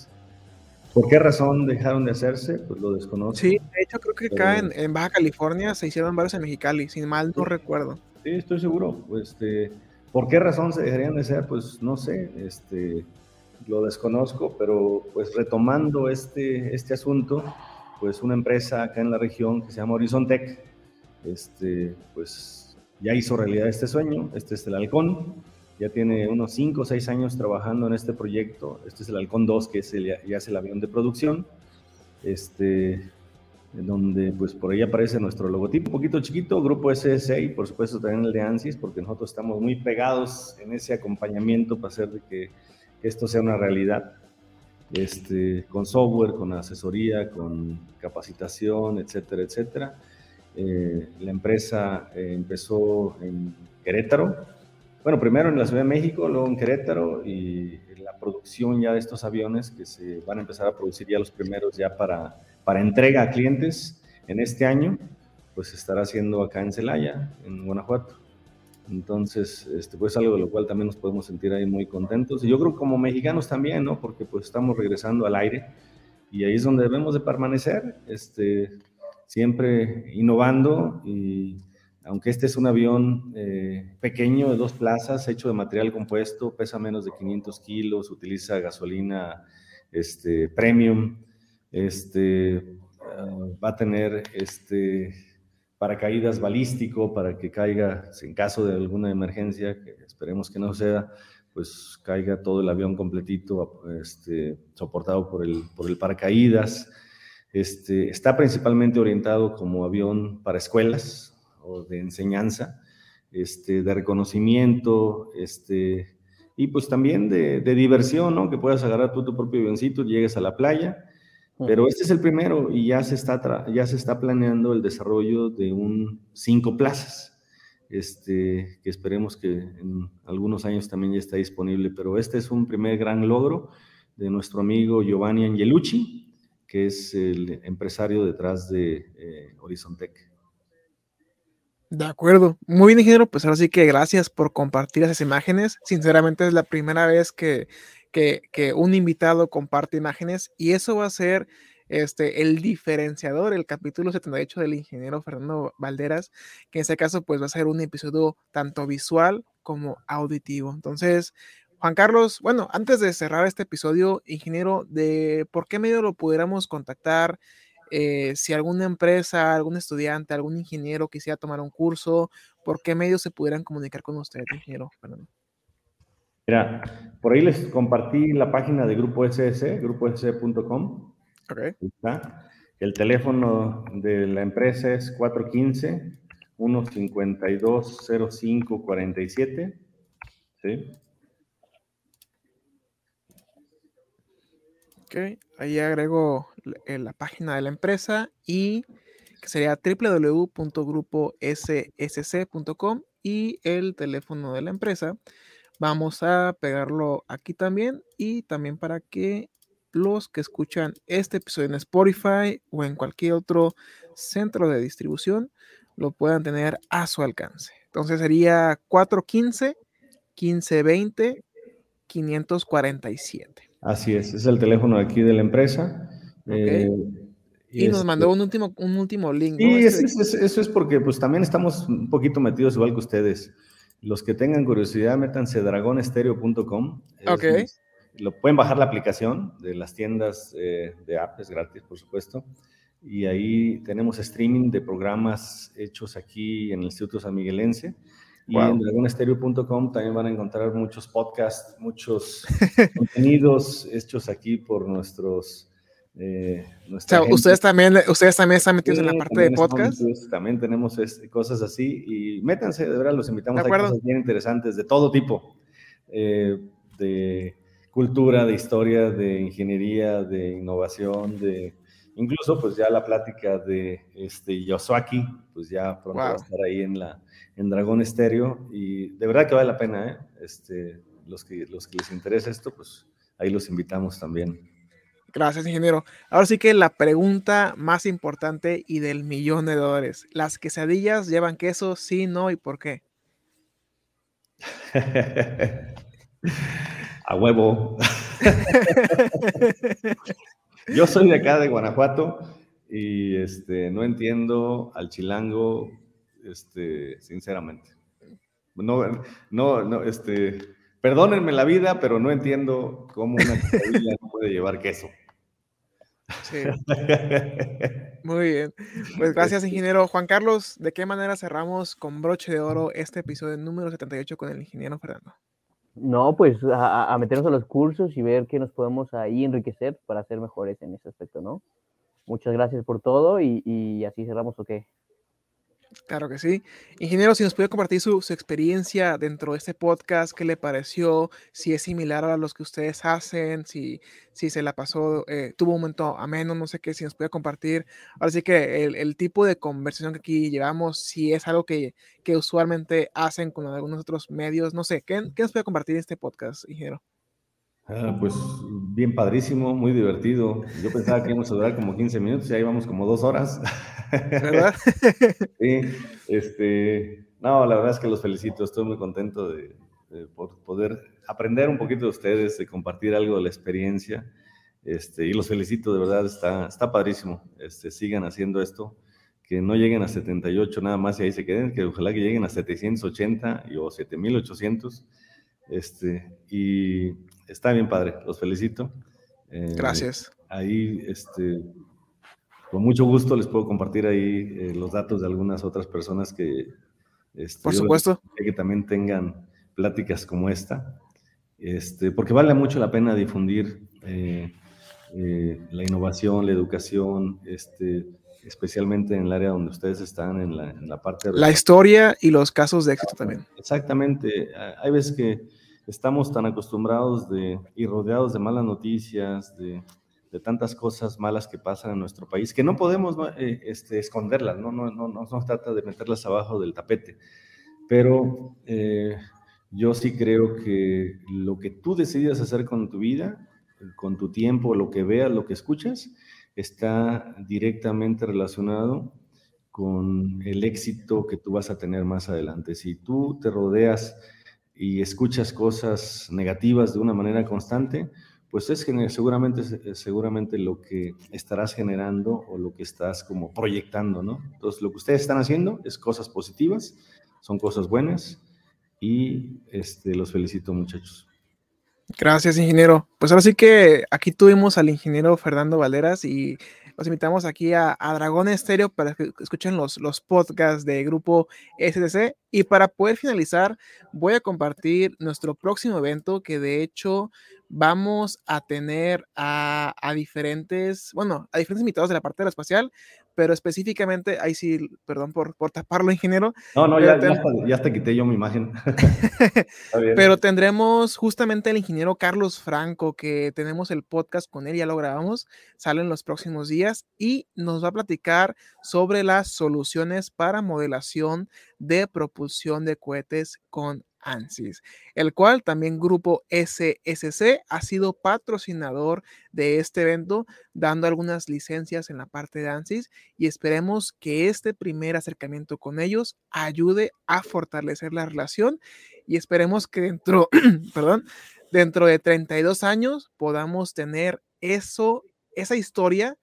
Speaker 4: ¿Por qué razón dejaron de hacerse? Pues lo desconozco.
Speaker 2: Sí, de hecho creo que acá en, Baja California se hicieron varios en Mexicali, sin mal no recuerdo.
Speaker 4: Sí, estoy seguro. Este, ¿Por qué razón se dejarían de hacer? Pues no sé, este, lo desconozco, pero pues retomando este, este asunto, pues una empresa acá en la región que se llama Horizon Tech, este, pues ya hizo realidad este sueño, este es el Halcón, ya tiene unos 5 o 6 años trabajando en este proyecto. Este es el Halcón 2, que es el, ya es el avión de producción, este, donde pues por ahí aparece nuestro logotipo, un poquito chiquito, Grupo SSA y por supuesto también el de ANSYS, porque nosotros estamos muy pegados en ese acompañamiento para hacer de que, esto sea una realidad. Este, con software, con asesoría, con capacitación, etcétera, etcétera. Eh, la empresa eh, empezó en Querétaro, bueno, primero en la Ciudad de México, luego en Querétaro y la producción ya de estos aviones que se van a empezar a producir ya los primeros ya para, para entrega a clientes en este año, pues se estará haciendo acá en Celaya, en Guanajuato. Entonces, este, pues algo de lo cual también nos podemos sentir ahí muy contentos. Y yo creo como mexicanos también, ¿no? Porque pues estamos regresando al aire y ahí es donde debemos de permanecer, este, siempre innovando y aunque este es un avión eh, pequeño de dos plazas, hecho de material compuesto, pesa menos de 500 kilos, utiliza gasolina este, premium, este, ah, va a tener este, paracaídas balístico para que caiga, en caso de alguna emergencia, que esperemos que no sea, pues caiga todo el avión completito, soportado por el, paracaídas. Está principalmente orientado como avión para escuelas, o de enseñanza, este, de reconocimiento, este, y pues también de, diversión, ¿no? Que puedas agarrar tú tu propio avioncito, llegues a la playa, pero este es el primero y ya se está, ya se está planeando el desarrollo de un cinco plazas, este, que esperemos que en algunos años también ya está disponible, pero este es un primer gran logro de nuestro amigo Giovanni Angelucci, que es el empresario detrás de eh, Horizontec.
Speaker 2: De acuerdo. Muy bien, ingeniero. Pues ahora sí que gracias por compartir esas imágenes. Sinceramente es la primera vez que, que, un invitado comparte imágenes y eso va a ser este, el diferenciador, el capítulo 78 del ingeniero Fernando Valderas, que en este caso pues va a ser un episodio tanto visual como auditivo. Entonces, Juan Carlos, bueno, antes de cerrar este episodio, ingeniero, de por qué medio lo pudiéramos contactar, eh, si alguna empresa, algún estudiante, algún ingeniero quisiera tomar un curso, ¿por qué medios se pudieran comunicar con usted, ingeniero?
Speaker 4: Mira, por ahí les compartí la página de Grupo SS, gruposs.com.
Speaker 2: Okay.
Speaker 4: Está. El teléfono de la empresa es 415-152-0547. ¿Sí?
Speaker 2: ahí agrego eh, la página de la empresa y que sería www.gruposssc.com y el teléfono de la empresa. Vamos a pegarlo aquí también y también para que los que escuchan este episodio en Spotify o en cualquier otro centro de distribución lo puedan tener a su alcance. Entonces sería 415 1520 547.
Speaker 4: Así es, es el teléfono aquí de la empresa.
Speaker 2: Eh, y, nos mandó un último, un último link.
Speaker 4: Sí, eso, es porque pues también estamos un poquito metidos igual que ustedes. Los que tengan curiosidad, métanse dragonestereo.com.
Speaker 2: Ok.
Speaker 4: lo pueden bajar la aplicación de las tiendas eh, de apps gratis, por supuesto. Y ahí tenemos streaming de programas hechos aquí en el Instituto San Miguelense. Y en dragonestereo.com también van a encontrar muchos podcasts, muchos contenidos hechos aquí por nuestros...
Speaker 2: Eh, o sea, ustedes también, ustedes también están metidos en la parte de podcast.
Speaker 4: también tenemos cosas así y métanse, de verdad, los invitamos a cosas bien interesantes de todo tipo, eh, de cultura, de historia, de ingeniería, de innovación, de incluso pues ya la plática de este Yosuaki, pues ya pronto va a estar ahí en la en Dragón Estéreo y de verdad que vale la pena, ¿eh? Este, los que, los que les interesa esto, pues ahí los invitamos también.
Speaker 2: Gracias, ingeniero. Ahora sí que la pregunta más importante y del millón de dólares. ¿Las quesadillas llevan queso? Sí, no y por qué?
Speaker 4: A huevo. Yo soy de acá de Guanajuato y este, no entiendo al chilango, este, sinceramente. No, no, no, este, perdónenme la vida, pero no entiendo cómo una quesadilla no puede llevar queso.
Speaker 2: Sí. Muy bien. Pues gracias, este ingeniero. Juan Carlos, ¿de qué manera cerramos con broche de oro este episodio número 78 con el ingeniero Fernando?
Speaker 3: No, pues a, meternos a los cursos y ver qué nos podemos ahí enriquecer para ser mejores en ese aspecto, ¿no? Muchas gracias por todo y, y así cerramos, ¿ok?
Speaker 2: Claro que sí. Ingeniero, si nos puede compartir su, experiencia dentro de este podcast, qué le pareció, si es similar a los que ustedes hacen, si, si se la pasó, eh, tuvo un momento ameno, no sé qué, si nos puede compartir. Ahora sí que el, tipo de conversación que aquí llevamos, si es algo que, que usualmente hacen con algunos otros medios, no sé, ¿qué, qué nos puede compartir este podcast, ingeniero?
Speaker 4: Ah, pues bien padrísimo, muy divertido. Yo pensaba que íbamos a durar como 15 minutos y ahí vamos como dos horas. ¿Verdad? sí, este, no, la verdad es que los felicito, estoy muy contento de, por poder aprender un poquito de ustedes, de compartir algo de la experiencia. Este, y los felicito, de verdad, está, está padrísimo. Este, sigan haciendo esto, que no lleguen a 78 nada más y ahí se queden, que ojalá que lleguen a 780 o 7800. Este, y está bien padre, los felicito.
Speaker 2: Eh, Gracias.
Speaker 4: Ahí, este, con mucho gusto les puedo compartir ahí eh, los datos de algunas otras personas que,
Speaker 2: este, por supuesto,
Speaker 4: que también tengan pláticas como esta, este, porque vale mucho la pena difundir eh, la innovación, la educación, este, especialmente en el área donde ustedes están, en la, en la parte
Speaker 2: de... La historia y los casos de éxito también.
Speaker 4: Exactamente. Hay veces que estamos tan acostumbrados de, y rodeados de malas noticias, de, de tantas cosas malas que pasan en nuestro país, que no podemos eh, este, esconderlas, ¿no? No, no, no, no trata de meterlas abajo del tapete, pero eh, yo sí creo que lo que tú decidas hacer con tu vida, con tu tiempo, lo que veas, lo que escuchas, está directamente relacionado con el éxito que tú vas a tener más adelante. Si tú te rodeas y escuchas cosas negativas de una manera constante, pues es seguramente, seguramente lo que estarás generando o lo que estás como proyectando, ¿no? Entonces, lo que ustedes están haciendo es cosas positivas, son cosas buenas y este, los felicito, muchachos.
Speaker 2: Gracias, ingeniero. Pues ahora sí que aquí tuvimos al ingeniero Fernando Valderas y los invitamos aquí a, Dragón Estéreo para que escuchen los, los podcasts de grupo SDC. Y para poder finalizar, voy a compartir nuestro próximo evento que de hecho vamos a tener a, diferentes, bueno, a diferentes invitados de la parte espacial pero específicamente, ahí sí, perdón por, por taparlo, ingeniero.
Speaker 4: No, no, ya, ya, te quité yo mi imagen.
Speaker 2: pero tendremos justamente el ingeniero Carlos Franco, que tenemos el podcast con él, ya lo grabamos, sale en los próximos días y nos va a platicar sobre las soluciones para modelación de propulsión de cohetes con ANSYS, el cual también Grupo SSC ha sido patrocinador de este evento, dando algunas licencias en la parte de ANSYS y esperemos que este primer acercamiento con ellos ayude a fortalecer la relación y esperemos que dentro, perdón, dentro de 32 años podamos tener eso, esa historia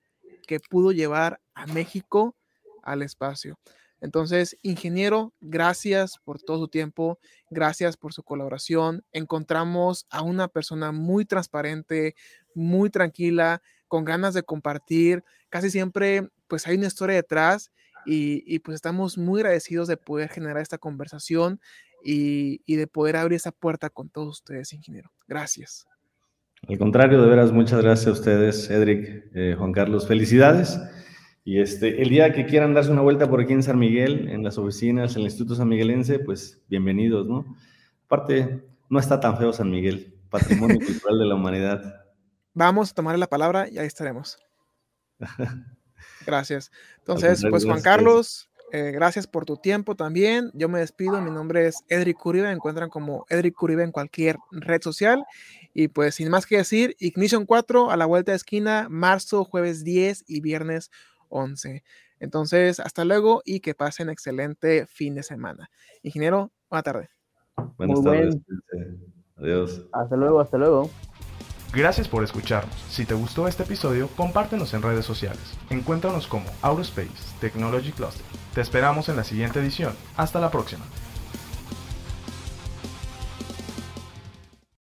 Speaker 2: que pudo llevar a México al espacio. Entonces, ingeniero, gracias por todo su tiempo, gracias por su colaboración. Encontramos a una persona muy transparente, muy tranquila, con ganas de compartir. Casi siempre, pues hay una historia detrás y, pues estamos muy agradecidos de poder generar esta conversación y, de poder abrir esa puerta con todos ustedes, ingeniero. Gracias.
Speaker 4: Al contrario, de veras, muchas gracias a ustedes, Edric, eh, Juan Carlos. Felicidades. Y este, el día que quieran darse una vuelta por aquí en San Miguel, en las oficinas, en el Instituto San Miguelense, pues bienvenidos, ¿no? Aparte, no está tan feo San Miguel, patrimonio cultural de la humanidad.
Speaker 2: Vamos a tomar la palabra y ahí estaremos. Gracias. Entonces, pues Juan Carlos, eh, gracias por tu tiempo también. Yo me despido. Mi nombre es Edric Uribe. Me encuentran como Edric Uribe en cualquier red social. Y pues sin más que decir, Ignition 4 a la vuelta de esquina, marzo, jueves 10 y viernes 11. Entonces, hasta luego y que pasen excelente fin de semana. Ingeniero, buena tarde.
Speaker 4: Buenas tardes. Adiós.
Speaker 3: Hasta luego, hasta luego.
Speaker 1: Gracias por escucharnos. Si te gustó este episodio, compártenos en redes sociales. Encuéntranos como Aurospace Technology Cluster. Te esperamos en la siguiente edición. Hasta la próxima.